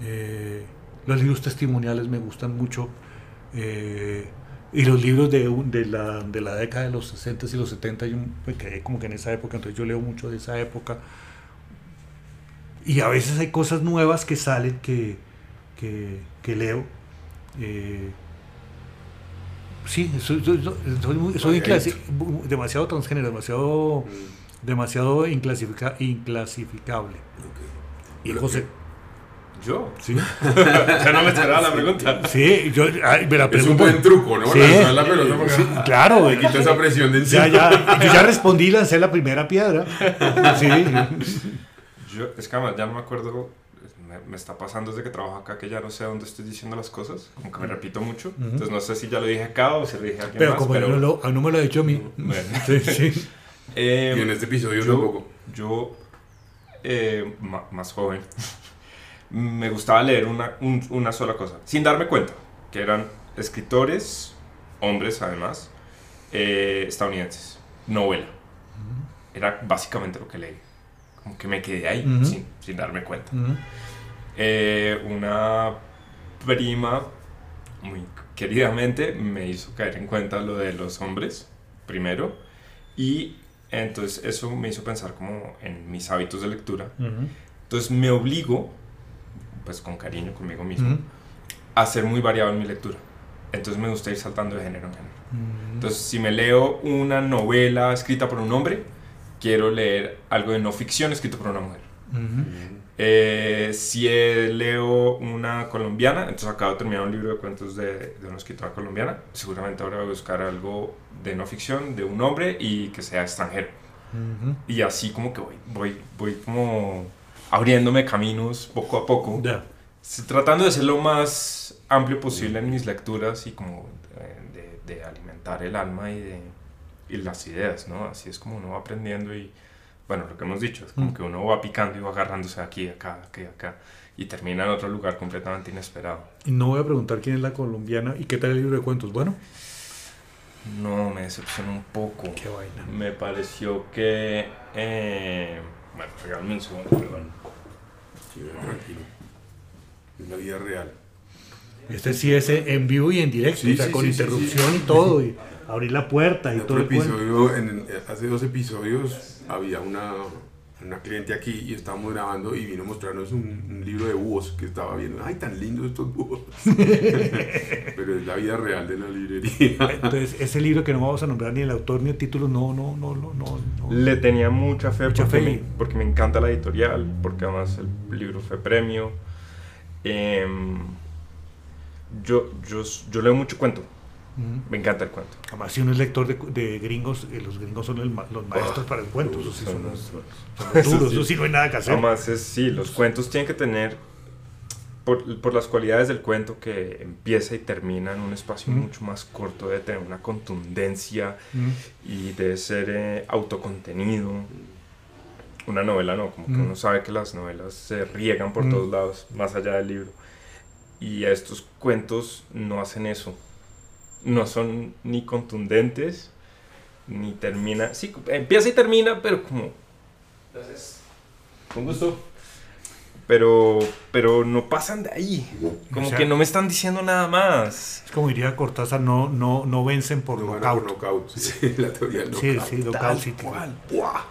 eh, los libros testimoniales me gustan mucho. eh, y los libros de, de, la, de la década de los 60 y los 70, yo me quedé como que en esa época, entonces yo leo mucho de esa época. Y a veces hay cosas nuevas que salen que, que, que leo. eh, Sí, soy, soy, soy, muy- soy Variadito. inclasi- demasiado transgénero, demasiado, Mm, demasiado inclasifica- inclasificable. Y José, ¿Yo? ¿sí? Ya no me esperaba la pregunta. Sí, yo ay, me la Es un pregunto. buen truco, ¿no? Sí. Lanzar la pelota porque- Sí, claro, Le quita esa presión de ya, encima. ya, yo ya respondí y lancé la primera piedra. Sí, Yo, es que además ya no me acuerdo, me, me está pasando desde que trabajo acá que ya no sé dónde estoy diciendo las cosas, como que me repito mucho. Entonces no sé si ya lo dije acá o si lo dije a alguien pero más. como pero, no, lo, no me lo ha dicho a mí. Bueno. Sí, sí. Eh, Y en este episodio yo, tampoco. yo eh, más joven, me gustaba leer una, un- una sola cosa, sin darme cuenta, que eran escritores, hombres además, eh, estadounidenses, novela. Era básicamente lo que leí. Como que me quedé ahí Ujú. sin, sin darme cuenta. Ujú. Eh, una prima, muy queridamente, me hizo caer en cuenta lo de los hombres, primero, y entonces eso me hizo pensar como en mis hábitos de lectura. Ujú. Entonces me obligo, pues con cariño conmigo mismo, Ujú. a ser muy variado en mi lectura. Entonces me gusta ir saltando de género en género. Ujú. Entonces si me leo una novela escrita por un hombre, quiero leer algo de no ficción escrito por una mujer. Eh, si eh, leo una colombiana, entonces acabo de terminar un libro de cuentos de, de una escritora colombiana, seguramente ahora voy a buscar algo de no ficción, de un hombre y que sea extranjero. Y así como que voy, voy, voy como abriéndome caminos poco a poco, Ya. s- tratando de ser lo más amplio posible en mis lecturas y como de, de alimentar el alma y, de, y las ideas, ¿no? Así es como uno va aprendiendo y, bueno, lo que hemos dicho, es como Mm. que uno va picando y va agarrándose aquí, acá, aquí, acá, y termina en otro lugar completamente inesperado. Y no voy a preguntar quién es la colombiana y qué tal el libro de cuentos. Bueno, No, me decepcionó un poco. qué vaina. Me pareció que... eh, bueno, regálame un segundo, perdón. Sí, tranquilo. Es la vida real. Este sí es en vivo y en directo, Sí, o sea, sí, con sí, interrupción y todo, y abrir la puerta y En todo el episodio, en- hace dos episodios, había una, una cliente aquí y estábamos grabando y vino a mostrarnos un, un libro de búhos que estaba viendo. ¡Ay, tan lindos estos búhos! Pero es la vida real de la librería. Entonces, ese libro que no vamos a nombrar ni el autor ni el título, no, no, no, no, no. no. Le tenía mucha fe, Mucha porque, fe. Me, porque me encanta la editorial, porque además el libro fue premio. Em, yo, yo, yo leo mucho cuento, Me encanta el cuento. Además, si uno es lector de, de gringos, eh, los gringos son el los maestros para el cuento. Sí son, los- son- eso duros, sí. eso sí no hay nada que hacer. Además, es, sí, los cuentos tienen que tener, por, por las cualidades del cuento, que empieza y termina en un espacio mucho más corto, de tener una contundencia y de ser eh, autocontenido. Una novela no, como que uno sabe que las novelas se riegan por todos lados, más allá del libro. Y estos cuentos no hacen eso. No son ni contundentes, ni termina. Sí, empieza y termina, pero como. Gracias. Con gusto. Pero, pero no pasan de ahí. Como O sea- que no me están diciendo nada más. Es como diría Cortázar, no, no, no vencen por No nocaut. knockout. Sí, la teoría del Sí, knockout. sí, nocaut sí. cual. ¡Buah!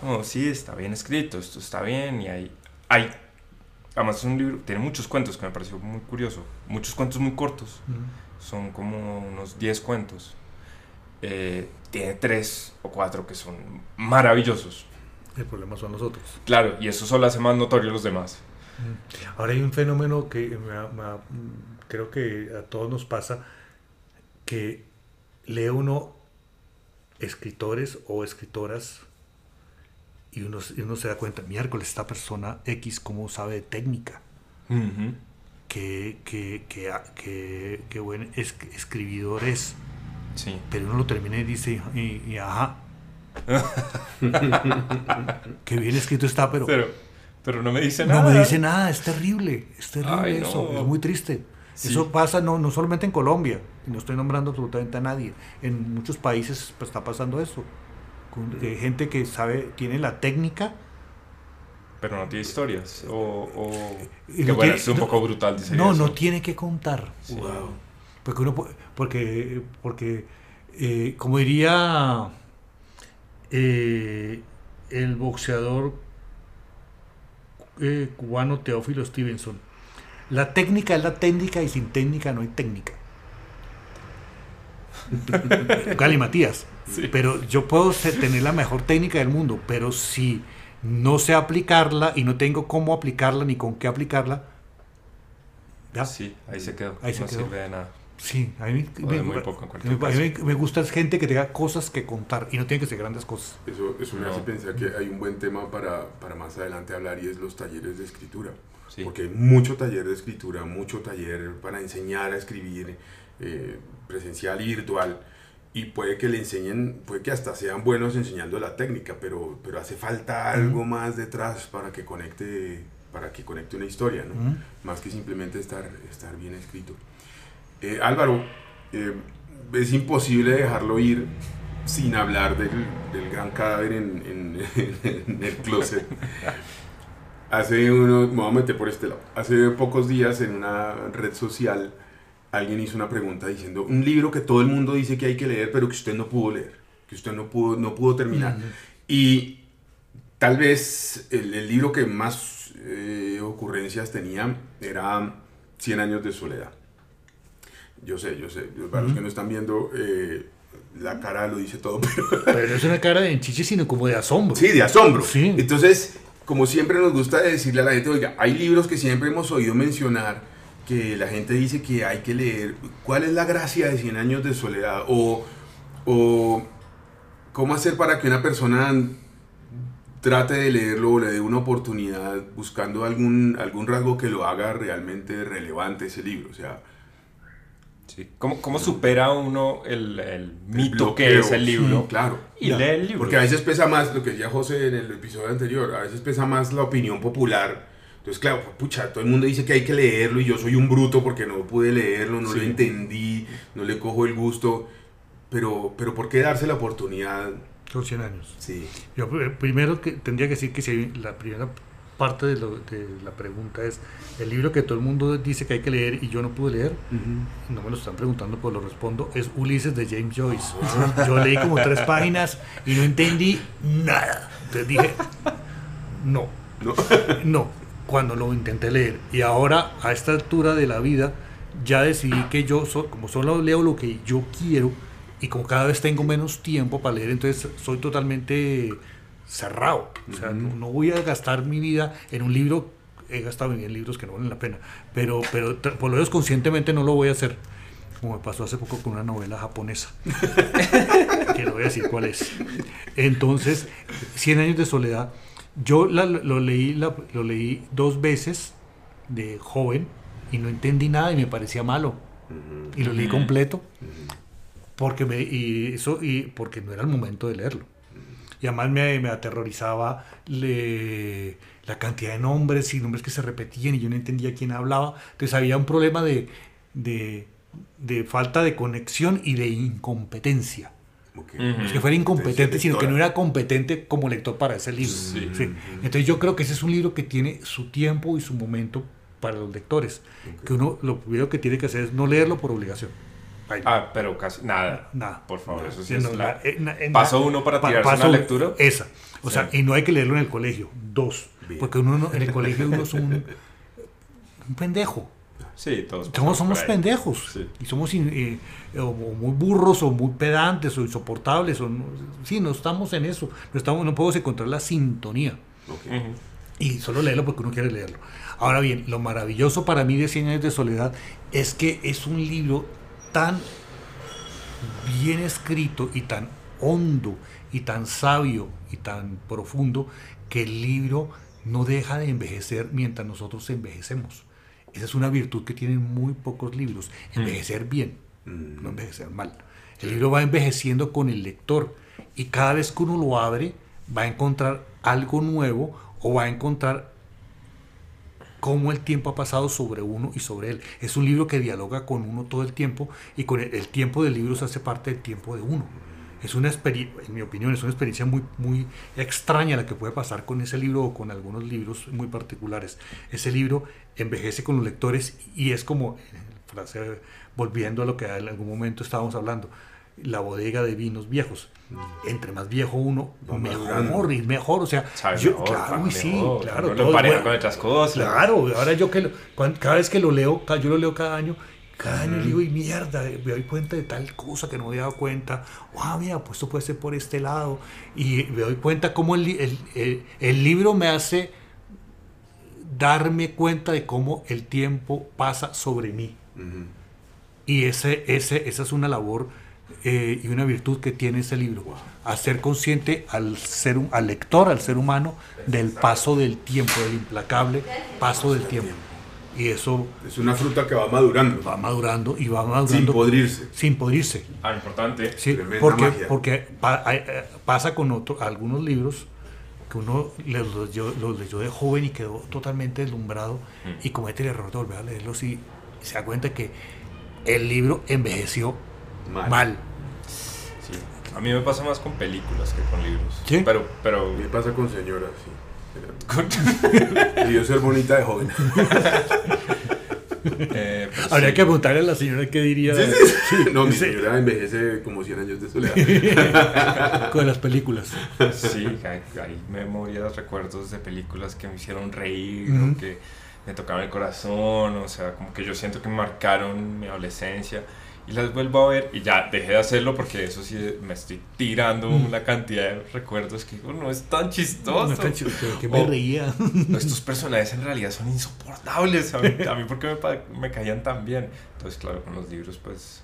Como, sí, está bien escrito, esto está bien y hay, hay... Además es un libro, tiene muchos cuentos que me pareció muy curioso, muchos cuentos muy cortos, Ujú. Son como unos 10 cuentos. Eh, tiene 3 o 4 que son maravillosos, El problema son los otros. claro, y eso solo hace más notorio los demás. Ahora hay un fenómeno que me me creo que a todos nos pasa, que lee uno escritores o escritoras y uno, y uno se da cuenta, miércoles, esta persona X, ¿cómo sabe de técnica? ¿Qué, qué, qué, qué- qué buen es- escribidor es? Sí. Pero uno lo termina y dice, y, y ajá. Qué bien escrito está, pero... Pero, pero no me dice No nada. me dice nada, es terrible, es terrible Ay, eso, no. es muy triste. Sí. Eso pasa no, no solamente en Colombia, no estoy nombrando absolutamente a nadie, en muchos países pues, está pasando eso. Con, eh, gente que sabe, tiene la técnica, Pero no tiene historias. O, que no bueno, tiene- es un no- poco brutal, dice no, eso. no tiene que contar. Sí. Porque uno, porque, porque eh, como diría eh, el boxeador eh, cubano Teófilo Stevenson, la técnica es la técnica y sin técnica no hay técnica. Gali Matías. Pero yo puedo tener la mejor técnica del mundo, pero si no sé aplicarla y no tengo cómo aplicarla ni con qué aplicarla, ¿ya? Sí, ahí se quedó. Ahí no se sirve de nada. Sí, a mí, me, me, gusta gente que tenga cosas que contar y no tiene que ser grandes cosas. Eso, eso me hace pensar que hay un buen tema para, para, más adelante hablar y es los talleres de escritura. Porque hay mucho taller de escritura, mucho taller para enseñar a escribir eh, presencial y virtual. Y puede que le enseñen, puede que hasta sean buenos enseñando la técnica, pero, pero hace falta algo más detrás para que conecte, para que conecte una historia, ¿no? Más que simplemente estar, estar bien escrito. Eh, Álvaro, eh, es imposible dejarlo ir sin hablar del, del gran cadáver en, en, el closet. Hace unos, me voy a meter por este lado. Hace pocos días en una red social alguien hizo una pregunta diciendo un libro que todo el mundo dice que hay que leer, pero que usted no pudo leer, que usted no pudo, no pudo terminar. Y tal vez el, el libro que más eh, ocurrencias tenía era Cien años de soledad. Yo sé, yo sé. Para los que no están viendo, eh, la cara lo dice todo. Pero... no es una cara de enchiche, sino como de asombro. Sí, de asombro. Sí. Entonces, como siempre nos gusta decirle a la gente, oiga, hay libros que siempre hemos oído mencionar que la gente dice que hay que leer. ¿Cuál es la gracia de 100 años de soledad? O, o cómo hacer para que una persona trate de leerlo o le dé una oportunidad buscando algún, algún rasgo que lo haga realmente relevante ese libro. O sea, ¿Cómo, ¿Cómo, supera uno el, el mito que es el libro? claro. Y lee el libro. Porque a veces pesa más, lo que decía José en el episodio anterior, a veces pesa más la opinión popular. Entonces, claro, pucha, todo el mundo dice que hay que leerlo y yo soy un bruto porque no pude leerlo, no lo entendí, no le cojo el gusto. Pero, pero ¿por qué darse la oportunidad? Son 100 años. Sí. Yo eh, primero que tendría que decir que si la primera parte de, lo, de, la pregunta es, el libro que todo el mundo dice que hay que leer y yo no pude leer, no me lo están preguntando, pues lo respondo, es Ulises de James Joyce. Yo leí como tres páginas y no entendí nada. Entonces dije, no, no, no, cuando lo intenté leer. Y ahora, a esta altura de la vida, ya decidí que yo, como solo leo lo que yo quiero, y como cada vez tengo menos tiempo para leer, entonces soy totalmente cerrado. O sea, no, voy a gastar mi vida en un libro, he gastado en libros que no valen la pena, pero, pero por lo menos conscientemente no lo voy a hacer. Como me pasó hace poco con una novela japonesa, que no voy a decir cuál es. Entonces, Cien años de soledad, yo lo, leí, lo leí dos veces de joven y no entendí nada y me parecía malo. Y lo leí completo porque me, y eso, y porque no era el momento de leerlo y además me, me aterrorizaba la cantidad de nombres y nombres que se repetían y yo no entendía quién hablaba. Entonces había un problema de, de, de falta de conexión y de incompetencia. No es que fuera incompetente, sino que no era competente como lector para ese libro. Entonces yo creo que ese es un libro que tiene su tiempo y su momento para los lectores. Que uno lo primero que tiene que hacer es no leerlo por obligación. Ah, pero casi nada. Nada. Por favor, eso sí es la, Paso uno para tirarse paso, una lectura. Esa. O sea, y no hay que leerlo en el colegio. Dos. Porque uno en el colegio uno es un, un pendejo. Sí, todos somos, somos pendejos. Y somos eh, muy burros o muy pedantes o insoportables. O sí, no estamos en eso. No, estamos, no podemos encontrar la sintonía. Y solo leerlo porque uno quiere leerlo. Ahora bien, lo maravilloso para mí de Cien años de soledad es que es un libro tan bien escrito y tan hondo y tan sabio y tan profundo que el libro no deja de envejecer mientras nosotros envejecemos. Esa es una virtud que tienen muy pocos libros, envejecer bien, no envejecer mal. El libro va envejeciendo con el lector y cada vez que uno lo abre va a encontrar algo nuevo o va a encontrar cómo el tiempo ha pasado sobre uno y sobre él. Es un libro que dialoga con uno todo el tiempo y con el, tiempo del libro se hace parte del tiempo de uno. Es una experiencia, en mi opinión, es una experiencia muy, muy extraña la que puede pasar con ese libro o con algunos libros muy particulares. Ese libro envejece con los lectores y es como, frase, volviendo a lo que en algún momento estábamos hablando, la bodega de vinos viejos. Entre más viejo uno, mejor y mejor. O sea, yo, claro, sí, claro. lo pareja con otras cosas. Claro, ahora yo que cada vez que lo leo, yo lo leo cada año, Cada año digo, y mierda, me doy cuenta de tal cosa que no me había dado cuenta. Ah, mira, pues esto puede ser por este lado. Y me doy cuenta cómo el, el, el, el libro me hace darme cuenta de cómo el tiempo pasa sobre mí. Y ese, ese, esa es una labor eh, y una virtud que tiene ese libro. Hacer consciente al, ser, al lector, al ser humano, del paso del tiempo, del implacable paso del tiempo. Y eso Es una fruta que va madurando, va madurando y va madurando sin podrirse. sin podrirse. Ah, importante. Sí, Tremenda porque, magia. porque pa- hay- eh, pasa con otro- algunos libros que uno los leyó, los leyó de joven y quedó totalmente deslumbrado Mm. y comete el error de volver a leerlos y se da cuenta que el libro envejeció Mal. mal. Sí. A mí me pasa más con películas que con libros. ¿Sí? Pero, pero Me pasa con señoras, sí. Debió ser bonita de joven. eh, pues Habría sí. que preguntarle a la señora qué diría Sí, sí, sí. No, mi Sí. señora envejece como 100 años de soledad. con las películas. Sí, hay, hay memorias, recuerdos de películas que me hicieron reír o que me tocaron el corazón, o sea, como que yo siento que marcaron mi adolescencia y las vuelvo a ver y ya dejé de hacerlo porque eso sí me estoy tirando Mm. una cantidad de recuerdos que digo, no es tan chistoso. No, está chido, pero que me O- reía. Estos personajes en realidad son insoportables, a mí, a mí porque me, caían tan bien. Entonces, claro, con los libros, pues...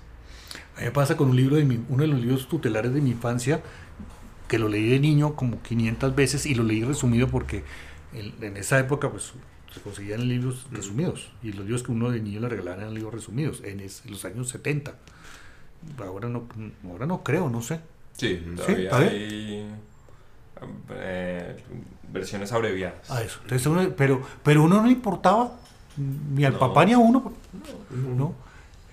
A mí me pasa con un libro de mi- uno de los libros tutelares de mi infancia, que lo leí de niño como 500 veces y lo leí resumido porque en, en esa época pues se conseguían libros resumidos y los libros que uno de niño le regalaban eran libros resumidos en, es- en los años 70. Ahora no, ahora no creo, no sé. Sí, Sí, todavía bien. hay eh, versiones abreviadas. A eso. Entonces uno- pero, pero uno no importaba ni al No. papá ni a uno, ¿no?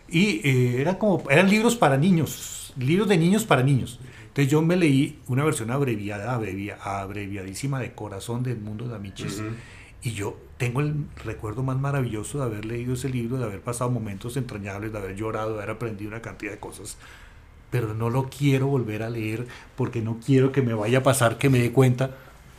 Y eh, eran como, eran libros para niños, libros de niños para niños. Entonces yo me leí una versión abreviada, abrevia- abreviadísima de Corazón del Mundo de Amiches. Ujú. Y yo tengo el recuerdo más maravilloso de haber leído ese libro, de haber pasado momentos entrañables, de haber llorado, de haber aprendido una cantidad de cosas. Pero no lo quiero volver a leer porque no quiero que me vaya a pasar que me dé cuenta,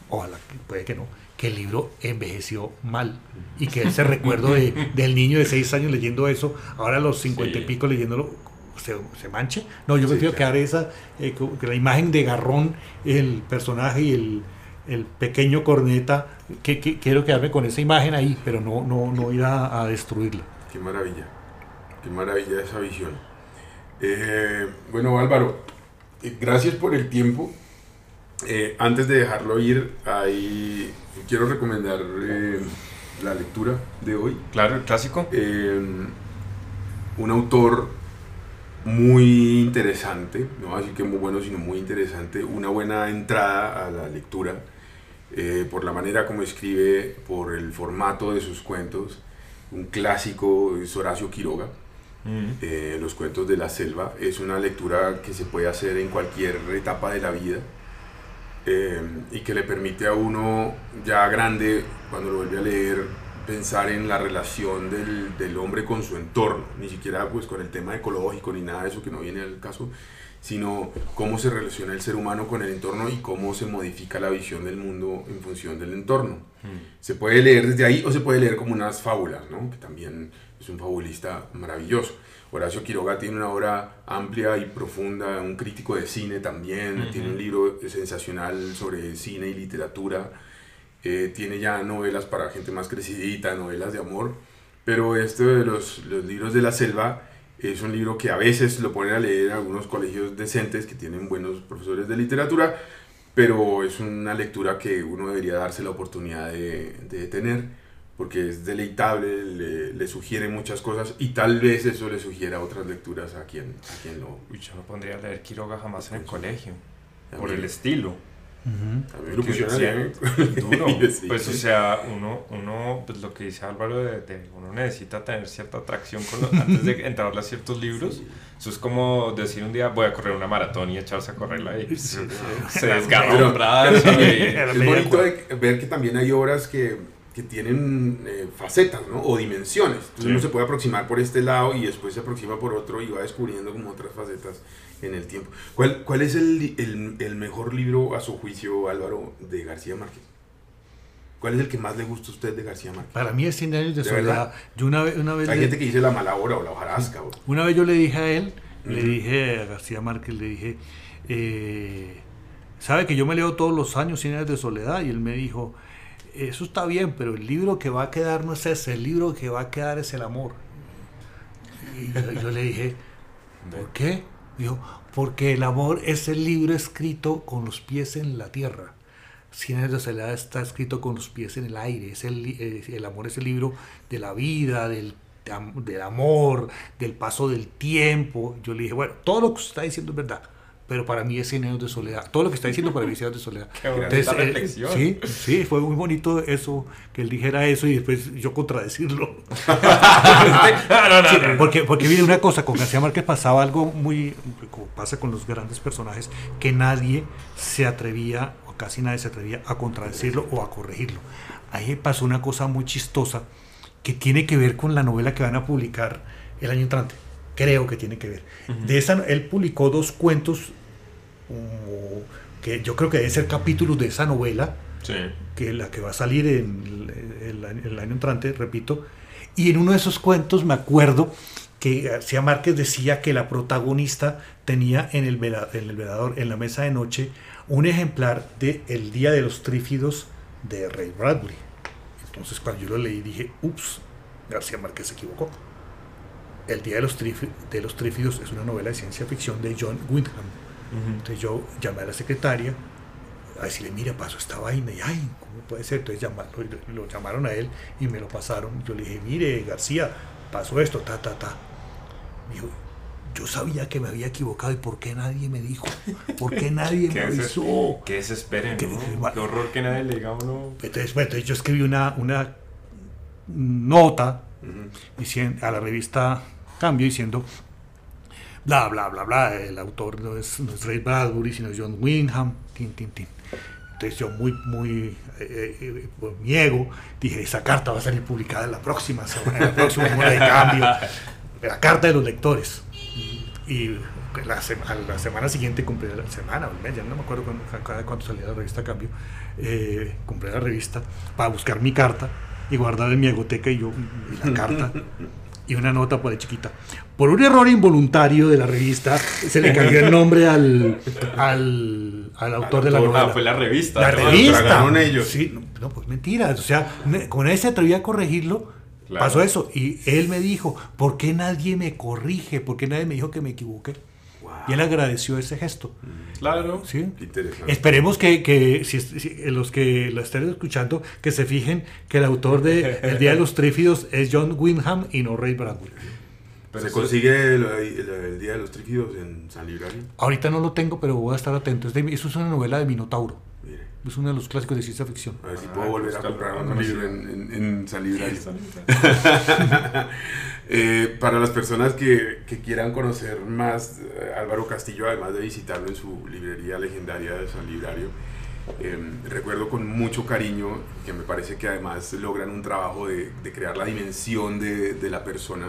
ojalá, puede que no, que el libro envejeció mal y que ese recuerdo de- del niño de seis años leyendo eso, ahora a los cincuenta y Sí. pico leyéndolo, se, se manche. No, yo Sí, prefiero claro. quedar esa, eh, la imagen de Garrón, el personaje y el, el pequeño corneta, que, que- quiero quedarme con esa imagen ahí, pero no, no, no ir a, a destruirla. Qué maravilla. Qué maravilla esa visión. Eh, bueno, Álvaro, eh, gracias por el tiempo. Eh, antes de dejarlo ir, ahí quiero recomendar eh, la lectura de hoy. Claro, el clásico. Eh, un autor muy interesante, no voy a decir que muy bueno, sino muy interesante, una buena entrada a la lectura, eh, por la manera como escribe, por el formato de sus cuentos, un clásico es Horacio Quiroga, Mm. eh, Los cuentos de la selva, es una lectura que se puede hacer en cualquier etapa de la vida eh, y que le permite a uno ya grande, cuando lo vuelve a leer, pensar en la relación del, del hombre con su entorno, ni siquiera pues con el tema ecológico ni nada de eso que no viene al caso, sino cómo se relaciona el ser humano con el entorno y cómo se modifica la visión del mundo en función del entorno. Mm. Se puede leer desde ahí o se puede leer como unas fábulas, ¿no? que también es un fabulista maravilloso. Horacio Quiroga tiene una obra amplia y profunda, un crítico de cine también, tiene un libro sensacional sobre cine y literatura, eh, tiene ya novelas para gente más crecidita, novelas de amor, pero este de los, los libros de la selva es un libro que a veces lo ponen a leer en algunos colegios decentes que tienen buenos profesores de literatura, pero es una lectura que uno debería darse la oportunidad de, de tener porque es deleitable, le, le sugiere muchas cosas y tal vez eso le sugiera otras lecturas a quien, a quien lo... Yo no pondría a leer Quiroga jamás en el colegio. a Por el estilo. A mí me lo pusieron sí. Duro. Pues, o sea, uno, uno pues lo que dice Álvaro, de, de- uno necesita tener cierta atracción con lo- antes de entrarle a ciertos libros. Sí. Eso es como decir un día voy a correr una maratón y echarse a correrla y Sí. se desgarra un brazo. y- es bonito de- ver que también hay obras que, que tienen eh, facetas ¿no? o dimensiones. Entonces uno se puede aproximar por este lado y después se aproxima por otro y va descubriendo como otras facetas en el tiempo. ¿Cuál, cuál es el, el, el mejor libro, a su juicio, Álvaro, de García Márquez? ¿Cuál es el que más le gusta a usted de García Márquez? Para mí es 100 años de, ¿De soledad. Yo una vez, una vez Hay le- gente que dice la mala hora o la hojarasca. o- Una vez yo le dije a él, le dije a García Márquez, le dije, eh, sabe que yo me leo todos los años Cien años de soledad y él me dijo, eso está bien, pero el libro que va a quedar no es ese, el libro que va a quedar es el amor. Y yo, yo le dije, ¿por qué? Dijo, porque el amor es el libro escrito con los pies en la tierra. Cien años de soledad está escrito con los pies en el aire. Es el, el amor es el libro de la vida, del, del amor, del paso del tiempo. Yo le dije, bueno, todo lo que usted está diciendo es verdad, pero para mí es Cien años de soledad. Todo lo que está diciendo para mí es Cien años de soledad. Qué eh, reflexión. sí, sí, fue muy bonito eso, que él dijera eso y después yo contradecirlo. Sí, porque, porque mire una cosa, con García Márquez pasaba algo muy, como pasa con los grandes personajes, que nadie se atrevía, o casi nadie se atrevía a contradecirlo o a corregirlo. Ahí pasó una cosa muy chistosa que tiene que ver con la novela que van a publicar el año entrante. Creo que tiene que ver. De esa, él publicó dos cuentos como que yo creo que deben ser capítulos de esa novela Sí. que la que va a salir en el, el año- el año entrante, repito. Y en uno de esos cuentos me acuerdo que García Márquez decía que la protagonista tenía en el, vela- en el velador, en la mesa de noche, un ejemplar de El Día de los Trífidos de Ray Bradbury. Entonces cuando yo lo leí dije, ups, García Márquez se equivocó. El Día de los, Trifi- de los Trífidos es una novela de ciencia ficción de John Wyndham. Entonces yo llamé a la secretaria a decirle, mira, pasó esta vaina. Y, ay, ¿cómo puede ser? Entonces llama- lo, lo llamaron a él y me lo pasaron. Yo le dije, mire, García, pasó esto, ta, ta, ta. Me dijo, yo sabía que me había equivocado y ¿por qué nadie me dijo? ¿Por qué nadie me ¿Qué avisó? Que desesperen, Que- ¿no? Qué horror que nadie le diga a uno. Entonces, bueno, entonces yo escribí una, una nota diciendo, a la revista Cambio diciendo bla bla bla bla el autor no es, no es Ray Bradbury sino John Wyndham tin tin tin. Entonces yo muy muy eh, eh, por mi ego dije esa carta va a salir publicada en la próxima semana en la próxima semana de Cambio la carta de los lectores. Y la, sema- la semana siguiente compré la semana o el mes, ya no me acuerdo cuándo, cada cuánto salía la revista Cambio, eh, la revista para buscar mi carta y guardar en mi agoteca y yo y la carta y una nota por ahí chiquita. Por un error involuntario de la revista se le cambió el nombre al, al, al autor de la autor, novela. Ah, fue la revista. La ¿no? revista. ellos. Sí, no, pues mentira. O sea, como nadie se atrevía a corregirlo, Claro. pasó eso. Y él me dijo, ¿por qué nadie me corrige? ¿Por qué nadie me dijo que me equivoqué? Y él agradeció ese gesto. Claro. ¿sí? Interesante. Esperemos que, que si, si- los que lo estén escuchando, que se fijen que el autor de El Día de los Trífidos es John Wyndham y no Ray Bradbury. Pero ¿Se consigue el, el- el Día de los Trífidos en San Librario? Ahorita no lo tengo, pero voy a estar atento. Es de- eso es una novela de Minotauro. Es uno de los clásicos de ciencia ficción. a ver si Ah, puedo volver a buscarlo, comprar un libro en, en- en San Librario. Sí, Eh, para las personas que, que quieran conocer más eh, Álvaro Castillo, además de visitarlo en su librería legendaria de San Librario, eh, recuerdo con mucho cariño que me parece que además logran un trabajo de, de crear la dimensión de, de la persona,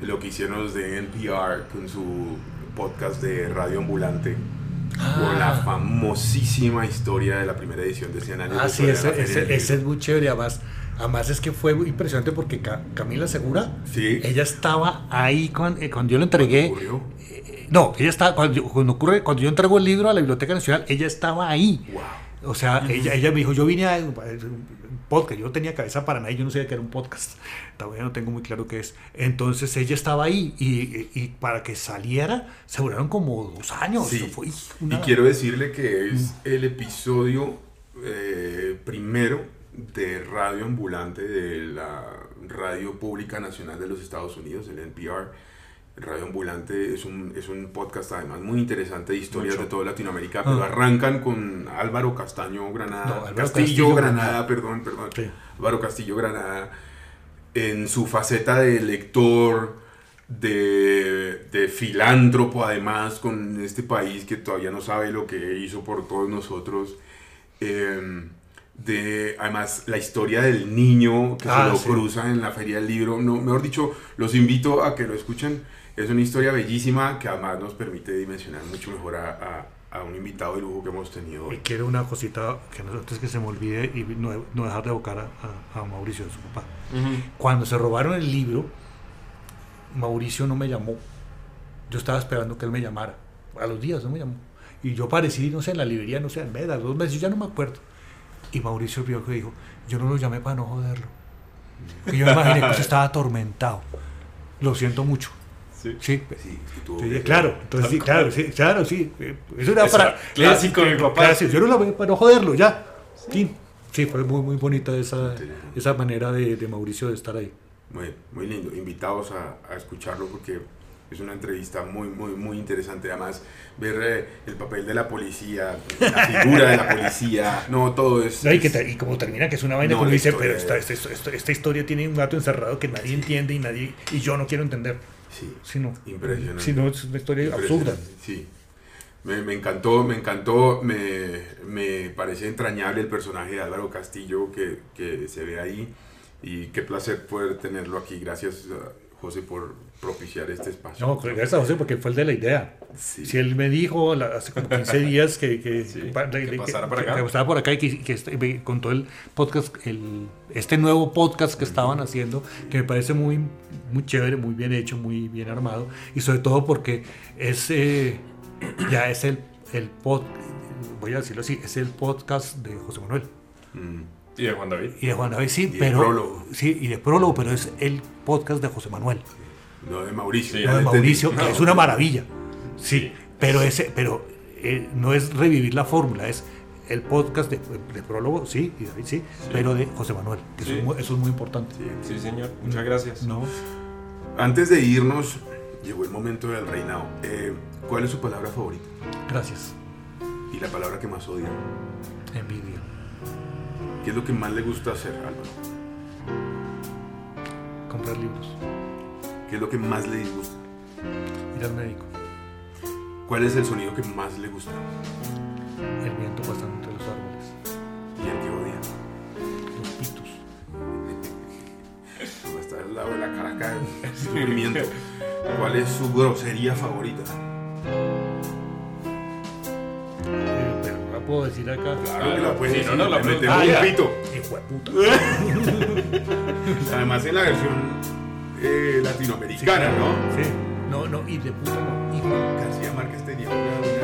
lo que hicieron los de NPR con su podcast de Radio Ambulante. Con la famosísima historia de la primera edición de 100 años Ah, de sí, ese, ese- ese es muy chévere. Además, además es que fue impresionante porque Ca- Camila Segura, Sí. ella estaba ahí cuando, eh, cuando yo lo entregué. Eh, no, ella estaba, cuando, cuando ocurre, cuando yo entrego el libro a la Biblioteca Nacional, ella estaba ahí. Wow. O sea, ella, ella me dijo, yo vine a podcast, yo tenía cabeza para nada y yo no sabía que era un podcast, todavía no tengo muy claro qué es. Entonces ella estaba ahí y, y para que saliera se duraron como dos años. Sí. Y quiero decirle que es el episodio eh, primero de Radio Ambulante de la Radio Pública Nacional de los Estados Unidos, el NPR. Radio Ambulante es un, es un podcast además muy interesante de historias Mucho. de toda Latinoamérica, pero Ah. arrancan con Álvaro Castaño Granada, No, Álvaro Castillo, Castillo Granada, Granada. perdón, perdón, Sí. Álvaro Castillo Granada, en su faceta de lector, de, de filántropo además con este país que todavía no sabe lo que hizo por todos nosotros. eh, de además la historia del niño que Ah, se lo sí. cruza en la feria del libro. No, mejor dicho, los invito a que lo escuchen. Es una historia bellísima que además nos permite dimensionar mucho mejor a, a- a un invitado de lujo que hemos tenido Y quiero una cosita que no, antes que se me olvide y no, no dejar de evocar a, a- a Mauricio, su papá. Cuando se robaron el libro, Mauricio no me llamó. Yo estaba esperando que él me llamara. A los días no me llamó. Y yo aparecí, no sé, en la librería, no sé, en Meda, dos meses, yo ya no me acuerdo. Y Mauricio vio que dijo, yo no lo llamé para no joderlo. Que yo me imaginé que estaba atormentado. Lo siento mucho. Sí. Sí, Sí, que tuvo Sí, que- claro, entonces sí, claro, sí, claro, sí. eh, Eso era Eso para. clásico de mi papá. clásico, Yo no lo para no joderlo, ya. Sí, sí fue muy, muy bonita esa, esa manera de, de Mauricio de estar ahí. Muy, muy lindo. Invitados a, a escucharlo porque es una entrevista muy, muy, muy interesante. Además, ver eh, el papel de la policía, la figura de la policía, no, todo es... No, y, que te- y como termina, que es una vaina No, la dice, pero esta, es- esta, esta- esta historia tiene un gato encerrado que nadie entiende y nadie y yo no quiero entender. Sí, Si no, Impresionante. si no, es una historia absurda. Sí. Me, me encantó, me encantó, me, me parece entrañable el personaje de Álvaro Castillo que, que se ve ahí y qué placer poder tenerlo aquí. Gracias, José, por propiciar este espacio. No, gracias a José porque fue el de la idea. Sí. Si él me dijo la- hace como 15 días que, que, Sí, pa- que de- pasara por que- acá. que pasara por acá y que, este- contó el podcast, el, este nuevo podcast que estaban haciendo, que me parece muy, muy chévere, muy bien hecho, muy bien armado y sobre todo porque es eh, ya es el, el pod, voy a decirlo así, es el podcast de José Manuel. Mm. Y de Juan David. Y de Juan David, sí, Y de pero. prólogo. Sí, y de prólogo, pero es el podcast de José Manuel. No de Mauricio. Sí, No de. Mauricio, que No. es una maravilla. Sí, Sí. pero ese, pero eh, no es revivir la fórmula, es el podcast de, de prólogo, sí, y David sí, pero de José Manuel, que Sí. eso, es muy, eso es muy importante. Sí. Sí, señor. Muchas gracias. No, Antes de irnos, llegó el momento del reinado. Eh, ¿Cuál es su palabra favorita? gracias. Y la palabra que más odia. Envidia. ¿Qué es lo que más le gusta hacer, Álvaro? Comprar libros. ¿Qué es lo que más le disgusta? Ir al médico. ¿Cuál es el sonido que más le gusta? El viento pasando entre los árboles. Y el que odia. Los pitos. Como está al lado de la caraca del sufrimiento. ¿Cuál es su grosería favorita? Eh, pero no la puedo decir acá. Claro que la puede Sí, decir. no, no, la metemos Ah, un ya. pito. Hijo de puta. Además en la versión eh, latinoamericana, ¿no? Sí. No, no, y de puta no. Hijo. García Márquez tenía una,